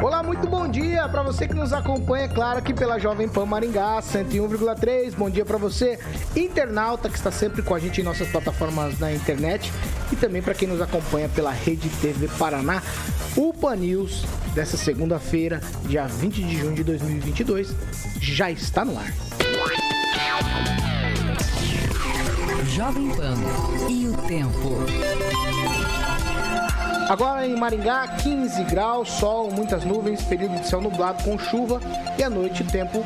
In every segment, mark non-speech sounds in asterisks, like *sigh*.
Olá, muito bom dia para você que nos acompanha, é claro, aqui pela Jovem Pan Maringá 101,3. Bom dia para você, internauta que está sempre com a gente em nossas plataformas na internet e também para quem nos acompanha pela Rede TV Paraná. O Pan News dessa segunda-feira, dia 20 de junho de 2022, já está no ar. Jovem Pan e o tempo. Agora em Maringá, 15 graus, sol, muitas nuvens, período de céu nublado com chuva e à noite o tempo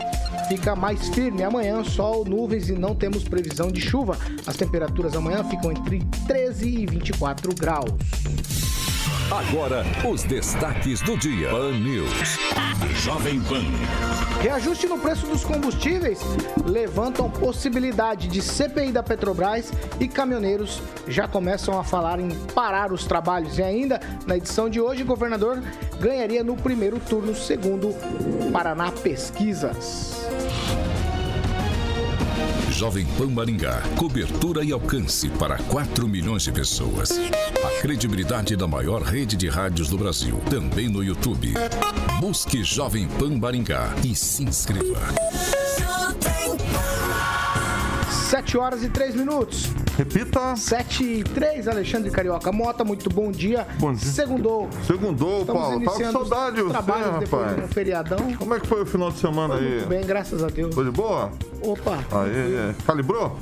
fica mais firme. Amanhã, sol, nuvens e não temos previsão de chuva. As temperaturas amanhã ficam entre 13 e 24 graus. Agora, os destaques do dia. Pan News. Jovem Pan. Reajuste no preço dos combustíveis levantam possibilidade de CPI da Petrobras e caminhoneiros já começam a falar em parar os trabalhos. E ainda, na edição de hoje, o governador ganharia no primeiro turno, segundo Paraná Pesquisas. Jovem Pan Maringá. Cobertura e alcance para 4 milhões de pessoas. A credibilidade da maior rede de rádios do Brasil. Também no YouTube. Busque Jovem Pan Maringá e se inscreva. 7 horas e 3 minutos. Repita. 7 e 3, Alexandre Carioca Mota, muito bom dia. Bom dia. Segundou. Segundou, Estamos Paulo. Tava com saudade você, depois de um rapaz. feriadão. Como é que foi o final de semana aí? Muito bem, graças a Deus. Foi de boa? Opa, Aí, é. calibrou?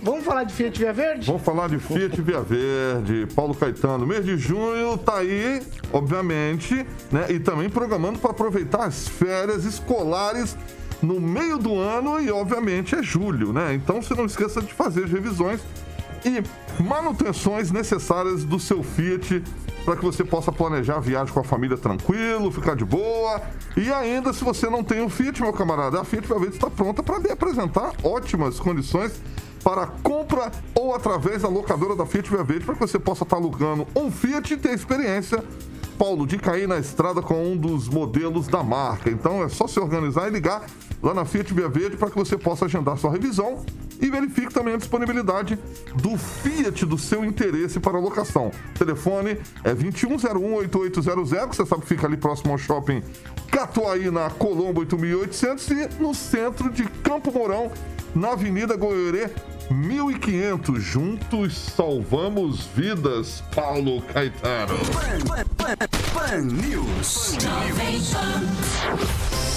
vamos falar de Fiat Via Verde? Vamos falar de Fiat Via Verde, Paulo Caetano. Mês de junho tá aí, obviamente, né? E também programando para aproveitar as férias escolares no meio do ano e, obviamente, é julho, né? Então você não esqueça de fazer as revisões e manutenções necessárias do seu Fiat para que você possa planejar a viagem com a família tranquilo, ficar de boa. E ainda, se você não tem um Fiat, meu camarada, a Fiat Verde está pronta para lhe apresentar ótimas condições para compra ou através da locadora da Fiat Verde para que você possa estar alugando um Fiat e ter experiência, Paulo, de cair na estrada com um dos modelos da marca. Então é só se organizar e ligar lá na Fiat Via Verde para que você possa agendar sua revisão e verifique também a disponibilidade do Fiat do seu interesse para locação. Telefone é 2101-8800, que você sabe que fica ali próximo ao shopping Catuaí, na Colombo 8800 e no centro de Campo Mourão, na Avenida Goiorê 1500. Juntos salvamos vidas, Paulo Caetano. Pan News.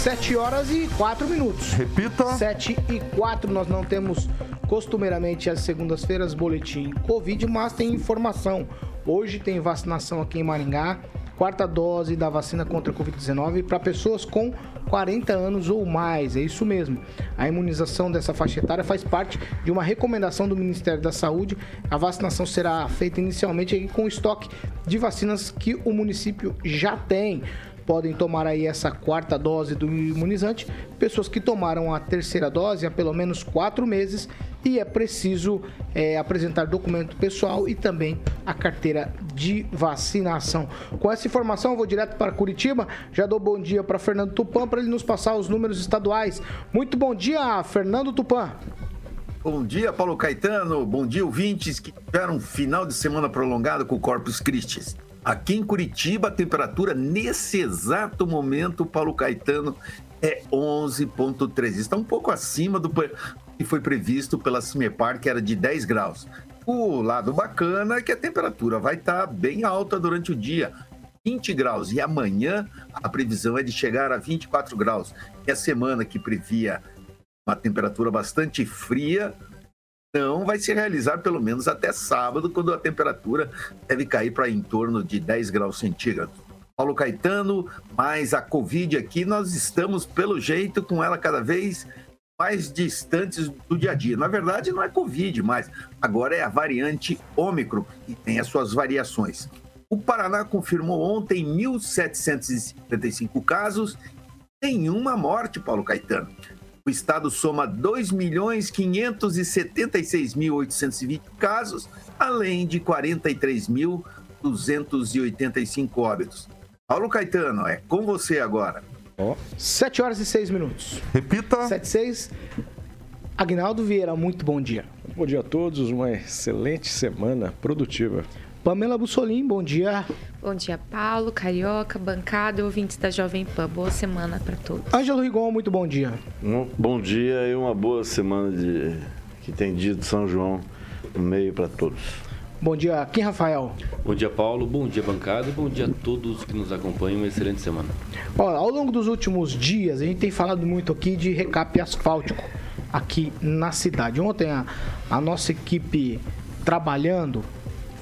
7 horas e 4 minutos. Repita. 7 e 4, nós não temos costumeiramente às segundas-feiras boletim Covid, mas tem informação. Hoje tem vacinação aqui em Maringá, quarta dose da vacina contra a Covid-19 para pessoas com 40 anos ou mais. É isso mesmo. A imunização dessa faixa etária faz parte de uma recomendação do Ministério da Saúde. A vacinação será feita inicialmente com o estoque de vacinas que o município já tem podem tomar aí essa quarta dose do imunizante, pessoas que tomaram a terceira dose há pelo menos quatro meses e é preciso é, apresentar documento pessoal e também a carteira de vacinação. Com essa informação, eu vou direto para Curitiba. Já dou bom dia para Fernando Tupan para ele nos passar os números estaduais. Muito bom dia, Fernando Tupan. Bom dia, Paulo Caetano. Bom dia, ouvintes que tiveram um final de semana prolongado com o Corpus Christi. Aqui em Curitiba, a temperatura nesse exato momento, Paulo Caetano, é 11,3. Está um pouco acima do que foi previsto pela CIMEPAR, que era de 10 graus. O lado bacana é que a temperatura vai estar bem alta durante o dia. 20 graus. E amanhã a previsão é de chegar a 24 graus. E a semana que previa uma temperatura bastante fria, não vai se realizar pelo menos até sábado, quando a temperatura deve cair para em torno de 10 graus centígrados. Paulo Caetano, mas a Covid aqui, nós estamos, pelo jeito, com ela cada vez mais distantes do dia a dia. Na verdade, não é Covid, mas agora é a variante Ômicron e tem as suas variações. O Paraná confirmou ontem 1.755 casos nenhuma morte, Paulo Caetano. O estado soma 2.576.820 casos, além de 43.285 óbitos. Paulo Caetano, é com você agora. Oh. 7 horas e 6 minutos. Repita. 7 e 6. Agnaldo Vieira, muito bom dia. Bom dia a todos, uma excelente semana produtiva. Pamela Bussolim, bom dia. Bom dia, Paulo, Carioca, bancada e ouvintes da Jovem Pan. Boa semana para todos. Ângelo Rigon, muito bom dia. Um bom dia e uma boa semana de que tem dia de São João no meio para todos. Bom dia, Kim Rafael. Bom dia, Paulo. Bom dia, bancada. E bom dia a todos que nos acompanham. Uma excelente semana. Olha, ao longo dos últimos dias, a gente tem falado muito aqui de recap asfáltico aqui na cidade. Ontem a, a nossa equipe trabalhando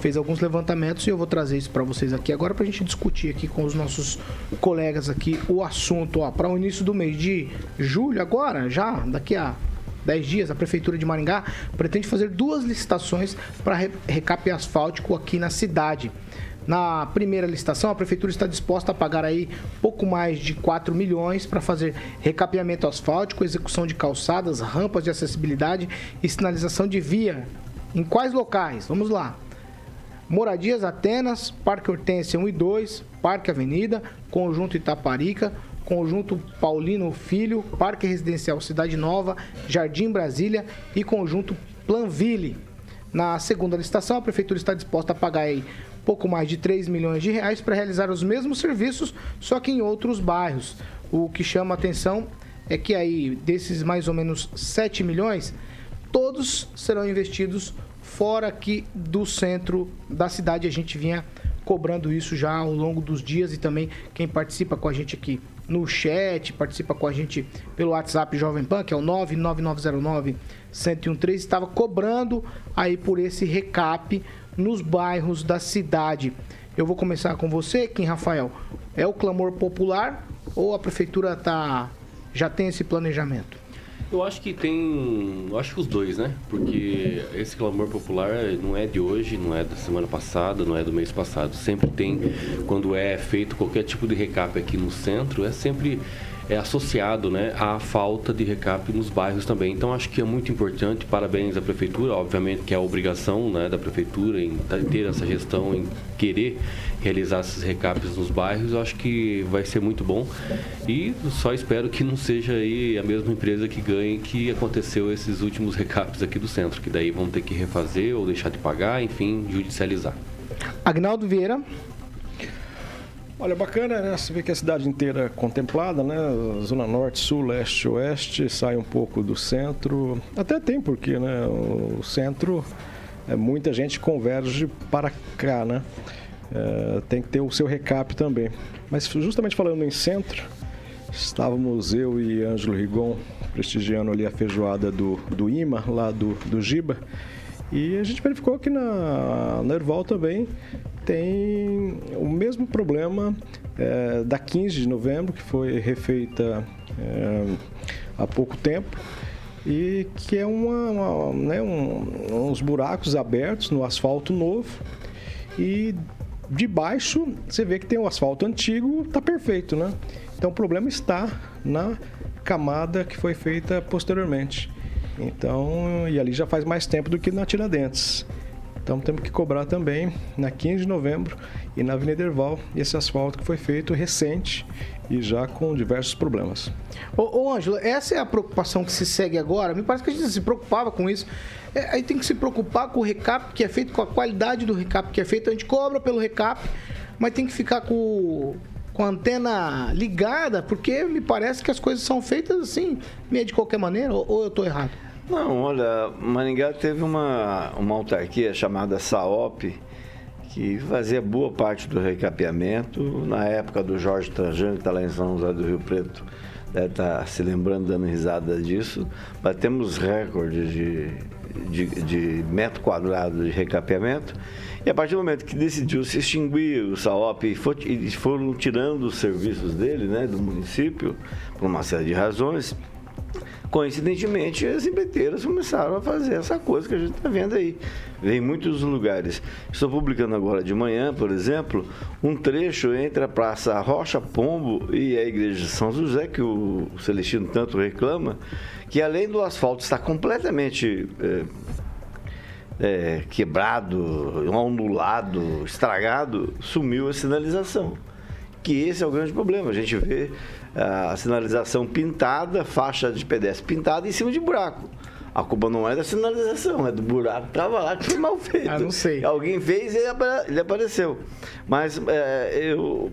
fez alguns levantamentos e eu vou trazer isso para vocês aqui agora para a gente discutir aqui com os nossos colegas aqui o assunto. Para o início do mês de julho, agora, já daqui a 10 dias, a Prefeitura de Maringá pretende fazer duas licitações para recap asfáltico aqui na cidade. Na primeira licitação, a prefeitura está disposta a pagar aí pouco mais de 4 milhões para fazer recapeamento asfáltico, execução de calçadas, rampas de acessibilidade e sinalização de via. Em quais locais? Vamos lá. Moradias Atenas, Parque Hortência 1 e 2, Parque Avenida, Conjunto Itaparica, Conjunto Paulino Filho, Parque Residencial Cidade Nova, Jardim Brasília e Conjunto Planville. Na segunda licitação, a prefeitura está disposta a pagar aí pouco mais de 3 milhões de reais para realizar os mesmos serviços, só que em outros bairros. O que chama atenção é que aí desses mais ou menos 7 milhões, todos serão investidos fora aqui do centro da cidade. A gente vinha cobrando isso já ao longo dos dias e também quem participa com a gente aqui no chat, participa com a gente pelo WhatsApp Jovem Pan, que é o 99909 1013, estava cobrando aí por esse recap nos bairros da cidade. Eu vou começar com você, Kim Rafael. É o clamor popular ou a prefeitura tá, já tem esse planejamento? Eu acho que tem. Eu acho que os dois, né? Porque esse clamor popular não é de hoje, não é da semana passada, não é do mês passado. Sempre tem, quando é feito qualquer tipo de recap aqui no centro, é sempre é associado né, à falta de recap nos bairros também. Então acho que é muito importante, parabéns à prefeitura, obviamente que é a obrigação né, da prefeitura em ter essa gestão, em querer realizar esses recaps nos bairros, eu acho que vai ser muito bom. E só espero que não seja aí a mesma empresa que ganhe que aconteceu esses últimos recaps aqui do centro, que daí vão ter que refazer ou deixar de pagar, enfim, judicializar. Agnaldo Vieira. Olha, bacana, né? Você vê que a cidade inteira é contemplada, né? Zona Norte, Sul, Leste, Oeste, sai um pouco do centro. Até tem porque, né? O centro, é, muita gente converge para cá, né? É, tem que ter o seu recap também. Mas justamente falando em centro, estávamos eu e Ângelo Rigon prestigiando ali a feijoada do, do IMA, lá do, do Giba. E a gente verificou que na, na Erval também tem o mesmo problema é, da 15 de novembro, que foi refeita é, há pouco tempo, e que é uma, uma né, um, uns buracos abertos no asfalto novo. E de baixo você vê que tem o asfalto antigo, está perfeito, né? Então o problema está na camada que foi feita posteriormente. Então, e ali já faz mais tempo do que na Tiradentes. Então temos que cobrar também na 15 de novembro e na Avenida Erval esse asfalto que foi feito recente e já com diversos problemas. Ô, ô Ângelo, essa é a preocupação que se segue agora? Me parece que a gente se preocupava com isso. É, aí tem que se preocupar com o recap que é feito, com a qualidade do recap que é feito. A gente cobra pelo recap, mas tem que ficar com, com a antena ligada, porque me parece que as coisas são feitas assim, meio de qualquer maneira, ou, ou eu estou errado? Não, olha, Maringá teve uma, uma autarquia chamada SAOP, que fazia boa parte do recapeamento. Na época do Jorge Trajano, que está lá em São José do Rio Preto, deve estar tá se lembrando, dando risada disso. Batemos recordes de, de, de metro quadrado de recapeamento. E a partir do momento que decidiu se extinguir o SAOP e foram tirando os serviços dele, né, do município, por uma série de razões, Coincidentemente, as empreiteiras começaram a fazer essa coisa que a gente está vendo aí. Vem em muitos lugares. Estou publicando agora de manhã, por exemplo, um trecho entre a Praça Rocha Pombo e a Igreja de São José, que o Celestino tanto reclama, que além do asfalto estar completamente é, é, quebrado, ondulado, estragado, sumiu a sinalização. Que esse é o grande problema. A gente vê a sinalização pintada, faixa de pedestre pintada em cima de buraco. A culpa não é da sinalização, é do buraco que estava lá que foi mal *laughs* feito. Ah, não sei. Alguém fez e ele apareceu. Mas é, eu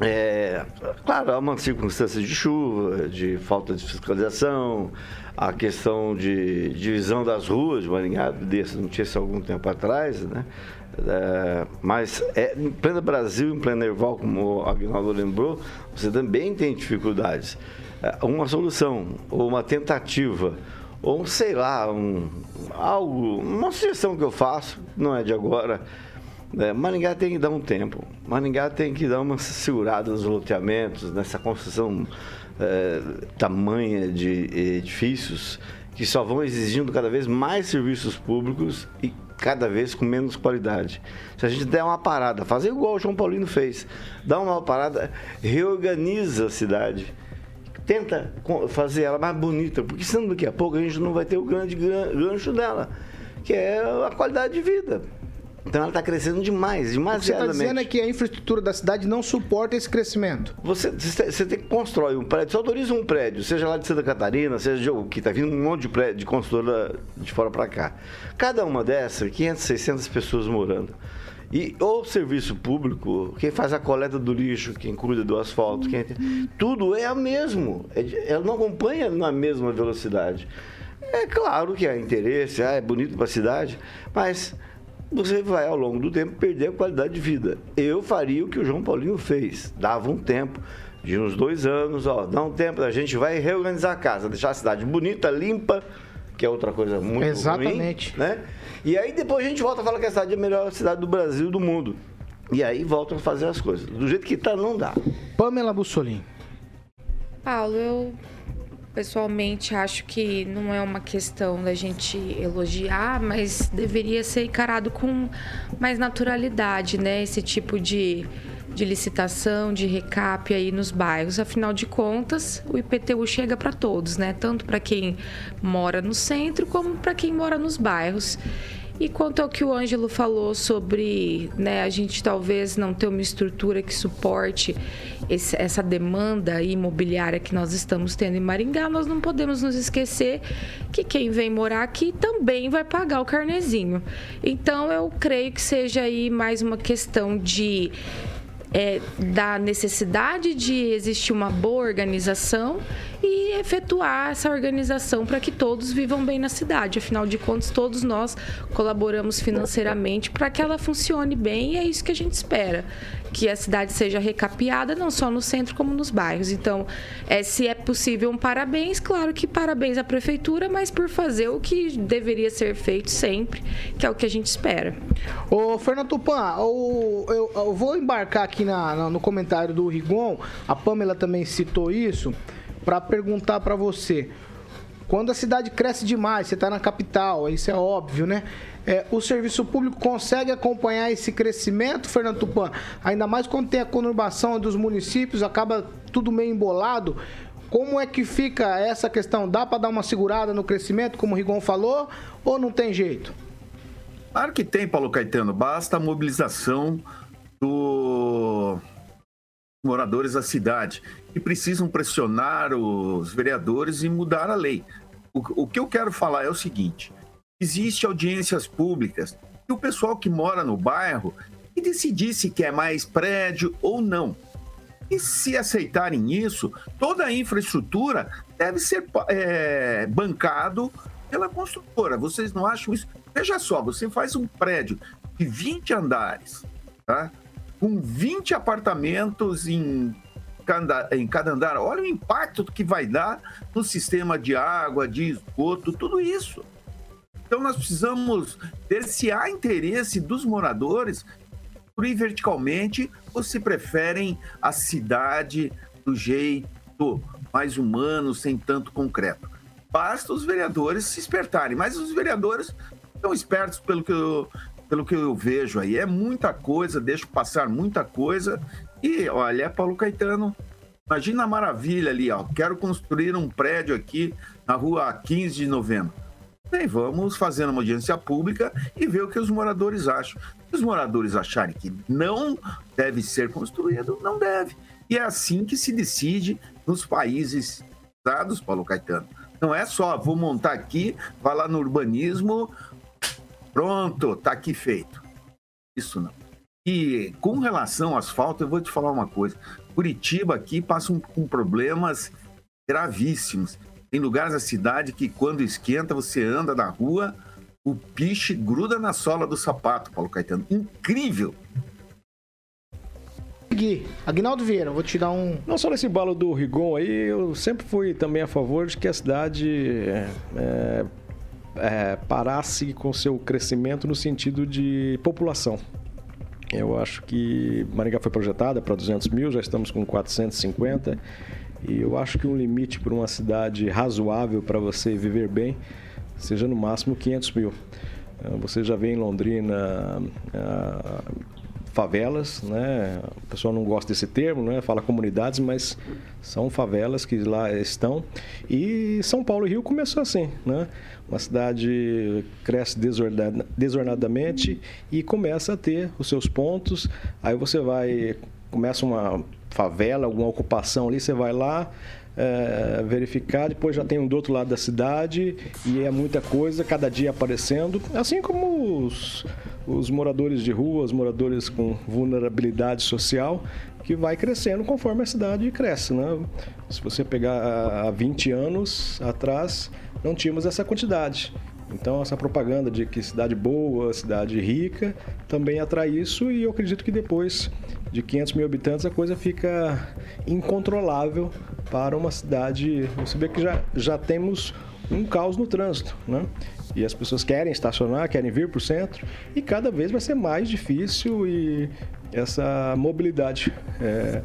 é, claro, há uma circunstância de chuva, de falta de fiscalização, a questão de divisão das ruas de Maringá, desse não tinha isso algum tempo atrás, né? É, mas é, em pleno Brasil, em pleno Erval, como o Agnaldo lembrou, você também tem dificuldades. É, uma solução, ou uma tentativa, ou sei lá, um, algo, uma sugestão que eu faço, não é de agora, é, Maringá tem que dar um tempo. Maringá tem que dar uma segurada nos loteamentos, nessa construção é, tamanha de edifícios que só vão exigindo cada vez mais serviços públicos e cada vez com menos qualidade. Se a gente der uma parada, fazer igual o João Paulino fez, dá uma parada, reorganiza a cidade, tenta fazer ela mais bonita, porque senão daqui a pouco a gente não vai ter o grande gancho dela, que é a qualidade de vida. Então ela está crescendo demais, demasiadamente. O que você está dizendo é que a infraestrutura da cidade não suporta esse crescimento. Você, você tem que construir um prédio, você autoriza um prédio, seja lá de Santa Catarina, seja de que está vindo um monte de prédio de construtora de fora para cá. Cada uma dessas, 500, 600 pessoas morando. E o serviço público, quem faz a coleta do lixo, quem cuida do asfalto, quem... tudo é o mesmo. É ela não acompanha na mesma velocidade. É claro que há interesse, ah, é bonito para a cidade, mas você vai ao longo do tempo perder a qualidade de vida. Eu faria o que o João Paulinho fez, dava um tempo de uns dois anos, ó, dá um tempo, a gente vai reorganizar a casa, deixar a cidade bonita, limpa, que é outra coisa muito Exatamente. ruim, né? E aí depois a gente volta a falar que a cidade é a melhor cidade do Brasil do mundo. E aí voltam a fazer as coisas. Do jeito que está, não dá. Pamela Bussolini. Paulo, eu pessoalmente acho que não é uma questão da gente elogiar, mas deveria ser encarado com mais naturalidade, né? Esse tipo de, de licitação, de recap aí nos bairros. Afinal de contas, o IPTU chega para todos, né? Tanto para quem mora no centro como para quem mora nos bairros. E quanto ao que o Ângelo falou sobre né, a gente talvez não ter uma estrutura que suporte esse, essa demanda imobiliária que nós estamos tendo em Maringá, nós não podemos nos esquecer que quem vem morar aqui também vai pagar o carnezinho. Então eu creio que seja aí mais uma questão de é, da necessidade de existir uma boa organização e efetuar essa organização para que todos vivam bem na cidade. Afinal de contas, todos nós colaboramos financeiramente para que ela funcione bem e é isso que a gente espera. Que a cidade seja recapeada, não só no centro como nos bairros. Então, é, se é possível um parabéns, claro que parabéns à prefeitura, mas por fazer o que deveria ser feito sempre, que é o que a gente espera. Ô, Fernando Tupan, eu, eu, eu vou embarcar aqui na, no comentário do Rigon, a Pamela também citou isso para perguntar para você. Quando a cidade cresce demais, você está na capital, isso é óbvio, né? É, o serviço público consegue acompanhar esse crescimento, Fernando Tupan? Ainda mais quando tem a conurbação dos municípios, acaba tudo meio embolado. Como é que fica essa questão? Dá para dar uma segurada no crescimento, como o Rigon falou, ou não tem jeito? Claro que tem, Paulo Caetano. Basta a mobilização do moradores da cidade que precisam pressionar os vereadores e mudar a lei. O, o que eu quero falar é o seguinte: existe audiências públicas e o pessoal que mora no bairro que decidir se quer mais prédio ou não. E se aceitarem isso, toda a infraestrutura deve ser é, bancado pela construtora. Vocês não acham isso? Veja só, você faz um prédio de 20 andares, tá? Com 20 apartamentos em cada, em cada andar. Olha o impacto que vai dar no sistema de água, de esgoto, tudo isso. Então nós precisamos ver se há interesse dos moradores construir verticalmente ou se preferem a cidade do jeito mais humano, sem tanto concreto. Basta os vereadores se espertarem. Mas os vereadores estão espertos pelo que eu, pelo que eu vejo aí. É muita coisa, deixo passar muita coisa. E olha, é Paulo Caetano, imagina a maravilha ali, ó. Quero construir um prédio aqui na rua 15 de novembro. Bem, vamos fazer uma audiência pública e ver o que os moradores acham. Se os moradores acharem que não deve ser construído, não deve. E é assim que se decide nos países dados, Paulo Caetano. Não é só, vou montar aqui, vai lá no urbanismo, pronto, tá aqui feito. Isso não. E com relação ao asfalto, eu vou te falar uma coisa. Curitiba aqui passa um, com problemas gravíssimos. Tem lugares da cidade que quando esquenta, você anda na rua, o piche gruda na sola do sapato, Paulo Caetano. Incrível! Gui, Agnaldo Vieira, vou te dar um. Não só nesse balo do Rigon aí, eu sempre fui também a favor de que a cidade é, é, parasse com seu crescimento no sentido de população. Eu acho que Maringá foi projetada para 200 mil, já estamos com 450. E eu acho que um limite para uma cidade razoável para você viver bem seja no máximo 500 mil. Ah, você já vê em Londrina ah, favelas, né? O pessoal não gosta desse termo, né? Fala comunidades, mas são favelas que lá estão. E São Paulo e Rio começou assim, né? Uma cidade cresce desordenadamente e começa a ter os seus pontos. Aí você vai começa uma favela, alguma ocupação ali, você vai lá, é, verificar, depois já tem um do outro lado da cidade e é muita coisa, cada dia aparecendo, assim como os, os moradores de rua, os moradores com vulnerabilidade social, que vai crescendo conforme a cidade cresce. Né? Se você pegar há 20 anos atrás, não tínhamos essa quantidade. Então, essa propaganda de que cidade boa, cidade rica, também atrai isso e eu acredito que depois de 500 mil habitantes a coisa fica incontrolável para uma cidade. Você vê que já, já temos um caos no trânsito, né? E as pessoas querem estacionar, querem vir para o centro e cada vez vai ser mais difícil e essa mobilidade. É,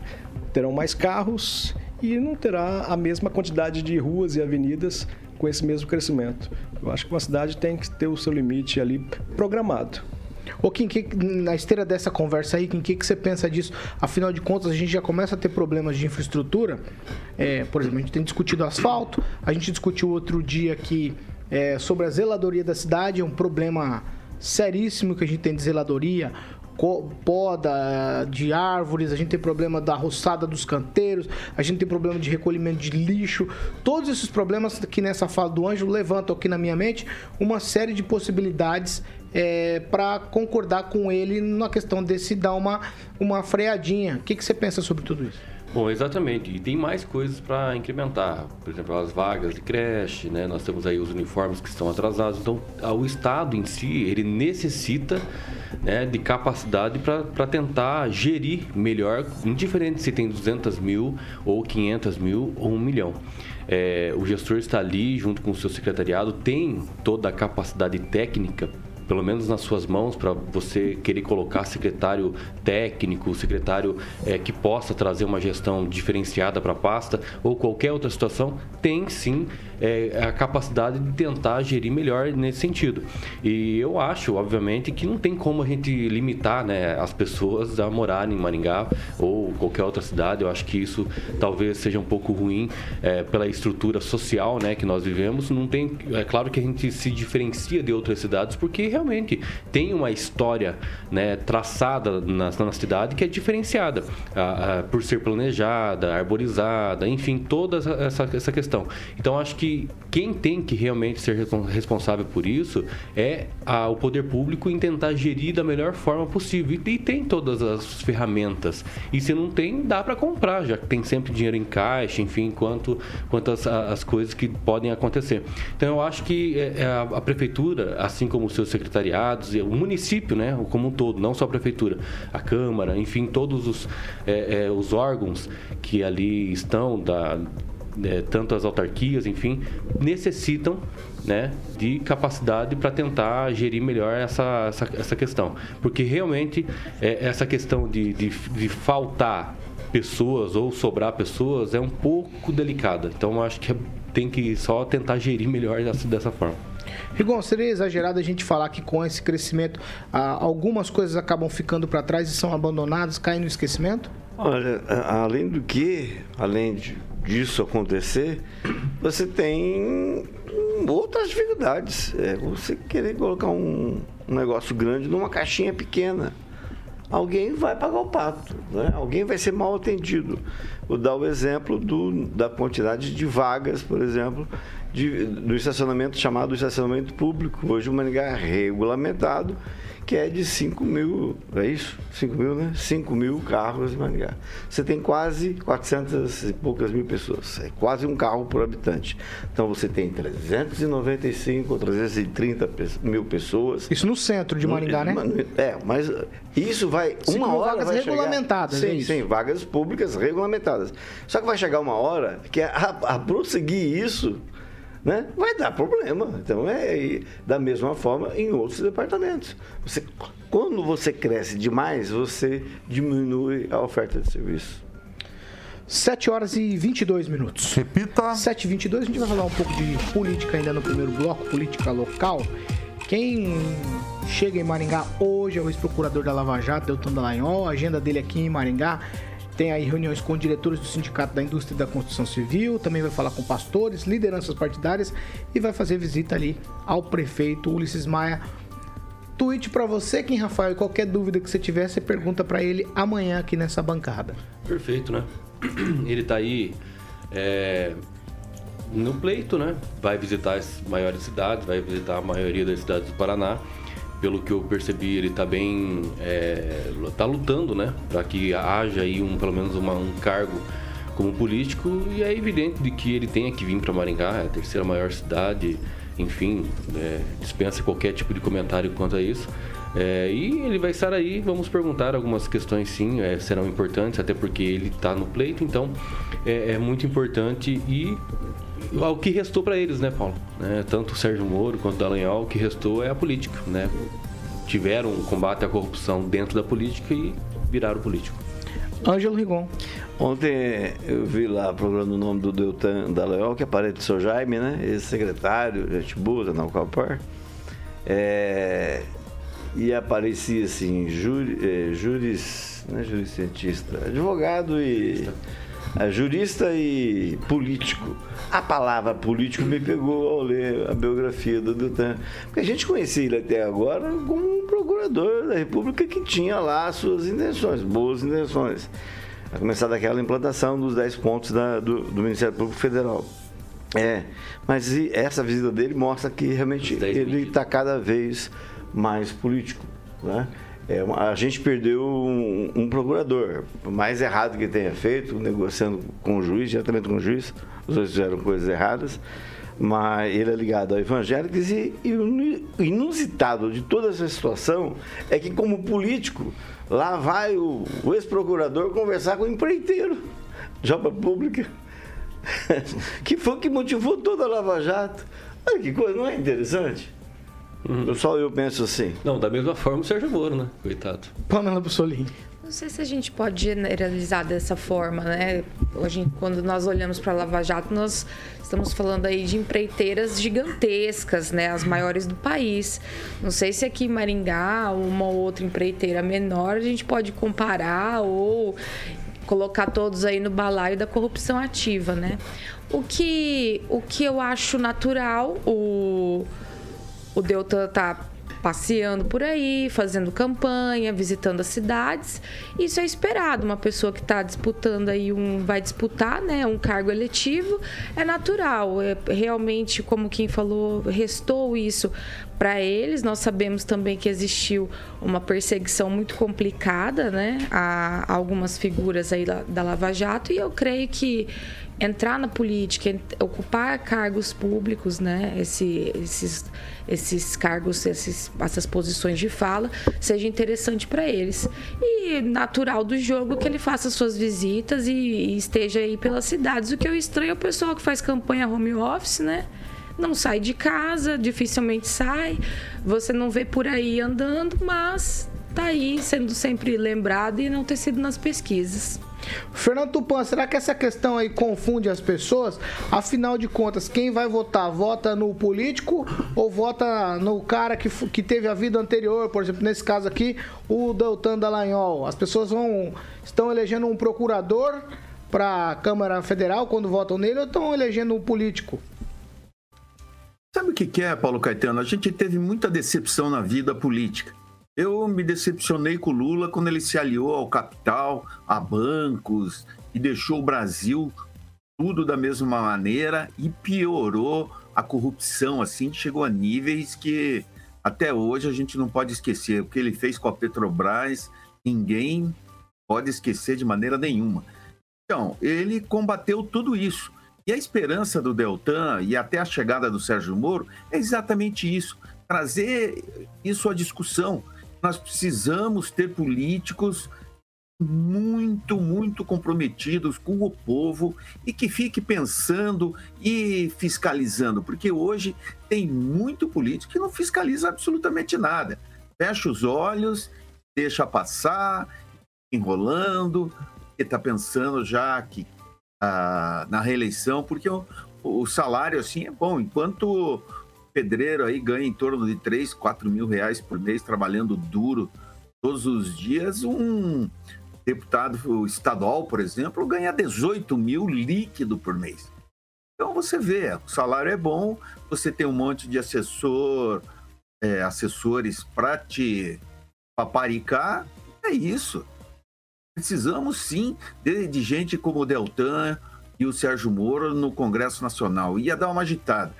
terão mais carros e não terá a mesma quantidade de ruas e avenidas com esse mesmo crescimento. Eu acho que uma cidade tem que ter o seu limite ali programado. Ô Kim, que, na esteira dessa conversa aí, Kim, o que, que você pensa disso? Afinal de contas, a gente já começa a ter problemas de infraestrutura. É, por exemplo, a gente tem discutido asfalto, a gente discutiu outro dia aqui é, sobre a zeladoria da cidade, é um problema seríssimo que a gente tem de zeladoria poda de árvores, a gente tem problema da roçada dos canteiros, a gente tem problema de recolhimento de lixo. Todos esses problemas que nessa fala do anjo levantam aqui na minha mente uma série de possibilidades é, para concordar com ele na questão desse dar uma, uma freadinha. O que, que você pensa sobre tudo isso? Bom, exatamente. E tem mais coisas para incrementar. Por exemplo, as vagas de creche, né? Nós temos aí os uniformes que estão atrasados. Então, o Estado em si, ele necessita né, de capacidade para tentar gerir melhor, indiferente se tem 200 mil ou 500 mil ou 1 milhão. É, o gestor está ali junto com o seu secretariado, tem toda a capacidade técnica pelo menos nas suas mãos, para você querer colocar secretário técnico, secretário é, que possa trazer uma gestão diferenciada para a pasta ou qualquer outra situação, tem sim é, a capacidade de tentar gerir melhor nesse sentido. E eu acho, obviamente, que não tem como a gente limitar né, as pessoas a morarem em Maringá ou qualquer outra cidade. Eu acho que isso talvez seja um pouco ruim é, pela estrutura social né, que nós vivemos. Não tem, é claro que a gente se diferencia de outras cidades porque realmente tem uma história né, traçada na, na cidade que é diferenciada a, a, por ser planejada, arborizada, enfim, toda essa, essa questão. Então acho que quem tem que realmente ser responsável por isso é a, o poder público em tentar gerir da melhor forma possível. E, e tem todas as ferramentas. E se não tem, dá para comprar, já que tem sempre dinheiro em caixa, enfim, quanto, quanto as, as coisas que podem acontecer. Então eu acho que é, é, a, a prefeitura, assim como os seus secretariados, o município, né, como um todo, não só a prefeitura, a Câmara, enfim, todos os, é, é, os órgãos que ali estão da é, tanto as autarquias, enfim, necessitam né, de capacidade para tentar gerir melhor essa, essa, essa questão. Porque realmente é, essa questão de, de, de faltar pessoas ou sobrar pessoas é um pouco delicada. Então, acho que é tem que só tentar gerir melhor dessa, dessa forma. Rigon, seria exagerado a gente falar que com esse crescimento algumas coisas acabam ficando para trás e são abandonadas, caem no esquecimento? Olha, além do que, além de- disso acontecer, você tem outras dificuldades. É você querer colocar um, um negócio grande numa caixinha pequena. Alguém vai pagar o pato, né? alguém vai ser mal atendido. Vou dar o exemplo do, da quantidade de vagas, por exemplo, de, do estacionamento chamado estacionamento público. Hoje o Maringá é regulamentado, que é de 5 mil, é isso? 5 mil, né? 5 mil carros em Maringá. Você tem quase 400 e poucas mil pessoas, é quase um carro por habitante. Então você tem 395 ou 330 pe- mil pessoas. Isso no centro de Maringá, né? É, mas isso vai. Cinco Uma hora vagas vai regulamentadas, chegar, é sim, isso? sim, vagas públicas regulamentadas. Só que vai chegar uma hora que a, a prosseguir isso. Né? Vai dar problema. Então é da mesma forma em outros departamentos. Você, quando você cresce demais, você diminui a oferta de serviço. 7 horas e 22 minutos. Repita. 7 e 22 a gente vai falar um pouco de política ainda no primeiro bloco, política local. Quem chega em Maringá hoje é o ex-procurador da Lava Jato, Deltan Dallagnol. A agenda dele aqui em Maringá tem aí reuniões com diretores do Sindicato da Indústria da Construção Civil, também vai falar com pastores, lideranças partidárias e vai fazer visita ali ao prefeito Ulisses Maia. Tweet pra você, Kim Rafael, qualquer dúvida que você tiver, você pergunta pra ele amanhã aqui nessa bancada. Perfeito, né? *clears throat* Ele tá aí é, no pleito, né? Vai visitar as maiores cidades, vai visitar a maioria das cidades do Paraná. Pelo que eu percebi, ele tá bem. É, tá lutando, né? Para que haja aí um, pelo menos uma- um cargo como político. E é evidente de que ele tenha que vir para Maringá, é a terceira maior cidade. Enfim, é, dispensa qualquer tipo de comentário quanto a isso. É, e ele vai estar aí, vamos perguntar algumas questões sim, é, serão importantes, até porque ele está no pleito, então é, é muito importante e o que restou para eles, né, Paulo? Né, tanto o Sérgio Moro quanto o Dallagnol, o que restou é a política, né? Tiveram um combate à corrupção dentro da política e viraram político. Ângelo Rigon. Ontem eu vi lá procurando o nome do Deltan Dallagnol, que é parente do seu Jaime, né? Ex-secretário, gente boa, da Naucapar. É, e aparecia assim, juri, é, juris, não é juricientista, advogado e é, jurista e político. A palavra político me pegou ao ler a biografia do Deltan. Porque a gente conhecia ele até agora como um procurador da República que tinha lá as suas intenções, boas intenções. A começar daquela implantação dos 10 pontos da- do, do Ministério Público Federal. É, mas essa visita dele mostra que realmente Os 10 ele está cada vez mais político. Né? É, a gente perdeu um, um procurador, por mais errado que tenha feito, negociando com o juiz, diretamente com o juiz, os dois fizeram coisas erradas, mas ele é ligado a evangélicos e, o inu- inusitado de toda essa situação é que, como político, lá vai o, o ex-procurador conversar com o empreiteiro de obra pública *laughs* que foi o que motivou toda a Lava Jato. Olha que coisa, não é interessante? Só eu penso assim. Não, da mesma forma o Sérgio Moro, né? Coitado. Pamela Bussolini. Não sei se a gente pode generalizar dessa forma, né? Hoje, quando nós olhamos para a Lava Jato, nós estamos falando aí de empreiteiras gigantescas, né? As maiores do país. Não sei se aqui em Maringá, uma ou outra empreiteira menor, a gente pode comparar ou colocar todos aí no balaio da corrupção ativa, né? O que, o que eu acho natural, o, o Deltan tá passeando por aí, fazendo campanha, visitando as cidades. Isso é esperado. Uma pessoa que está disputando aí um, vai disputar, né, um cargo eletivo, é natural. É realmente, como quem falou, restou isso para eles. Nós sabemos também que existiu uma perseguição muito complicada, né, a, algumas figuras aí da Lava Jato e eu creio que entrar na política, ocupar cargos públicos, né, esse, esses, esses cargos, esses, essas posições de fala, seja interessante para eles. E natural do jogo que ele faça suas visitas e, e esteja aí pelas cidades. O que eu estranho é o pessoal que faz campanha home office, né? Não sai de casa, dificilmente sai. Você não vê por aí andando, mas tá aí sendo sempre lembrado e não ter sido nas pesquisas. Fernando Tupan, será que essa questão aí confunde as pessoas? Afinal de contas, quem vai votar? Vota no político ou vota no cara que, que teve a vida anterior? Por exemplo, nesse caso aqui, o Deltan Dallagnol. As pessoas vão estão elegendo um procurador para a Câmara Federal quando votam nele ou estão elegendo um político? Sabe o que é, Paulo Caetano? A gente teve muita decepção na vida política. Eu me decepcionei com o Lula quando ele se aliou ao capital, a bancos e deixou o Brasil tudo da mesma maneira e piorou a corrupção, assim, chegou a níveis que até hoje a gente não pode esquecer. O que ele fez com a Petrobras, ninguém pode esquecer de maneira nenhuma. Então, ele combateu tudo isso. E a esperança do Deltan e até a chegada do Sérgio Moro é exatamente isso: trazer isso à discussão nós precisamos ter políticos muito, muito comprometidos com o povo e que fique pensando e fiscalizando, porque hoje tem muito político que não fiscaliza absolutamente nada. Fecha os olhos, deixa passar, enrolando, e está pensando já que ah, na reeleição, porque o, o salário assim é bom, enquanto pedreiro aí ganha em torno de 3, 4 mil reais por mês trabalhando duro todos os dias. Um deputado estadual, por exemplo, ganha 18 mil líquido por mês. Então você vê, o salário é bom, você tem um monte de assessor, é, assessores para te paparicar, é isso. Precisamos sim de, de gente como o Deltan e o Sérgio Moro no Congresso Nacional. Ia dar uma agitada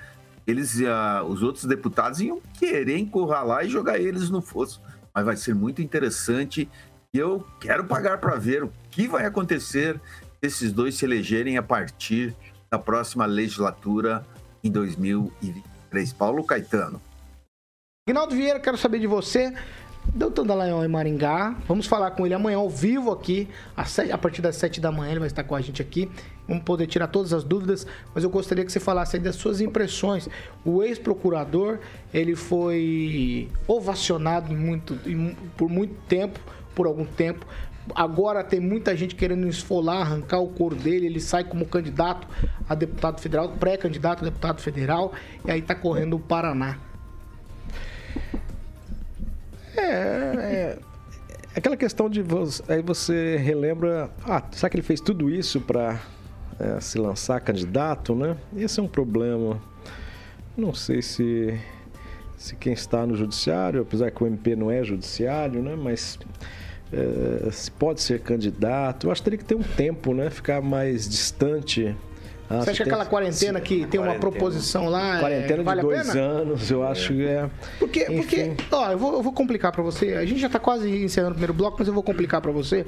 eles, uh, os outros deputados iam querer encurralar e jogar eles no fosso. Mas vai ser muito interessante e eu quero pagar para ver o que vai acontecer se esses dois se elegerem a partir da próxima legislatura em 2023. Paulo Caetano. Rinaldo Vieira, quero saber de você. Doutor Dallagnol em Maringá. Vamos falar com ele amanhã ao vivo aqui, a partir das 7 da manhã. Ele vai estar com a gente aqui. Vamos poder tirar todas as dúvidas, mas eu gostaria que você falasse aí das suas impressões. O ex-procurador, ele foi ovacionado muito, por muito tempo, por algum tempo. Agora tem muita gente querendo esfolar, arrancar o couro dele. Ele sai como candidato a deputado federal, pré-candidato a deputado federal, e aí está correndo o Paraná. É, é, aquela questão de você, aí você relembra, ah, será que ele fez tudo isso para é, se lançar candidato, né? Esse é um problema. Não sei se se quem está no judiciário, apesar que o MP não é judiciário, né? Mas é, se pode ser candidato, eu acho que teria que ter um tempo, né? Ficar mais distante ah, você acha que aquela quarentena que tem uma proposição lá? É, quarentena é, vale de dois anos, eu acho que é. Porque, porque ó, eu vou, eu vou complicar para você. A gente já tá quase encerrando o primeiro bloco, mas eu vou complicar para você.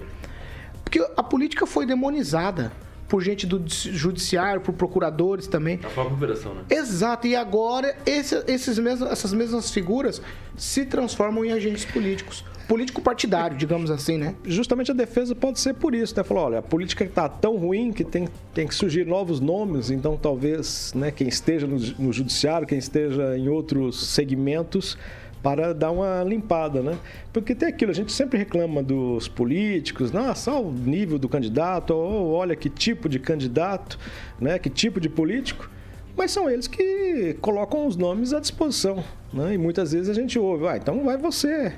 Porque a política foi demonizada por gente do judiciário, por procuradores também. A própria operação, né? Exato. E agora esse, esses mesmos, essas mesmas figuras se transformam em agentes políticos político partidário, digamos assim, né? Justamente a defesa pode ser por isso, né? Falou, olha, a política está tão ruim que tem, tem que surgir novos nomes, então talvez né, quem esteja no, no judiciário, quem esteja em outros segmentos, para dar uma limpada, né? Porque tem aquilo, a gente sempre reclama dos políticos, nossa, olha o nível do candidato, ou olha que tipo de candidato, né? Que tipo de político mas são eles que colocam os nomes à disposição. Né? E muitas vezes a gente ouve, ah, então vai você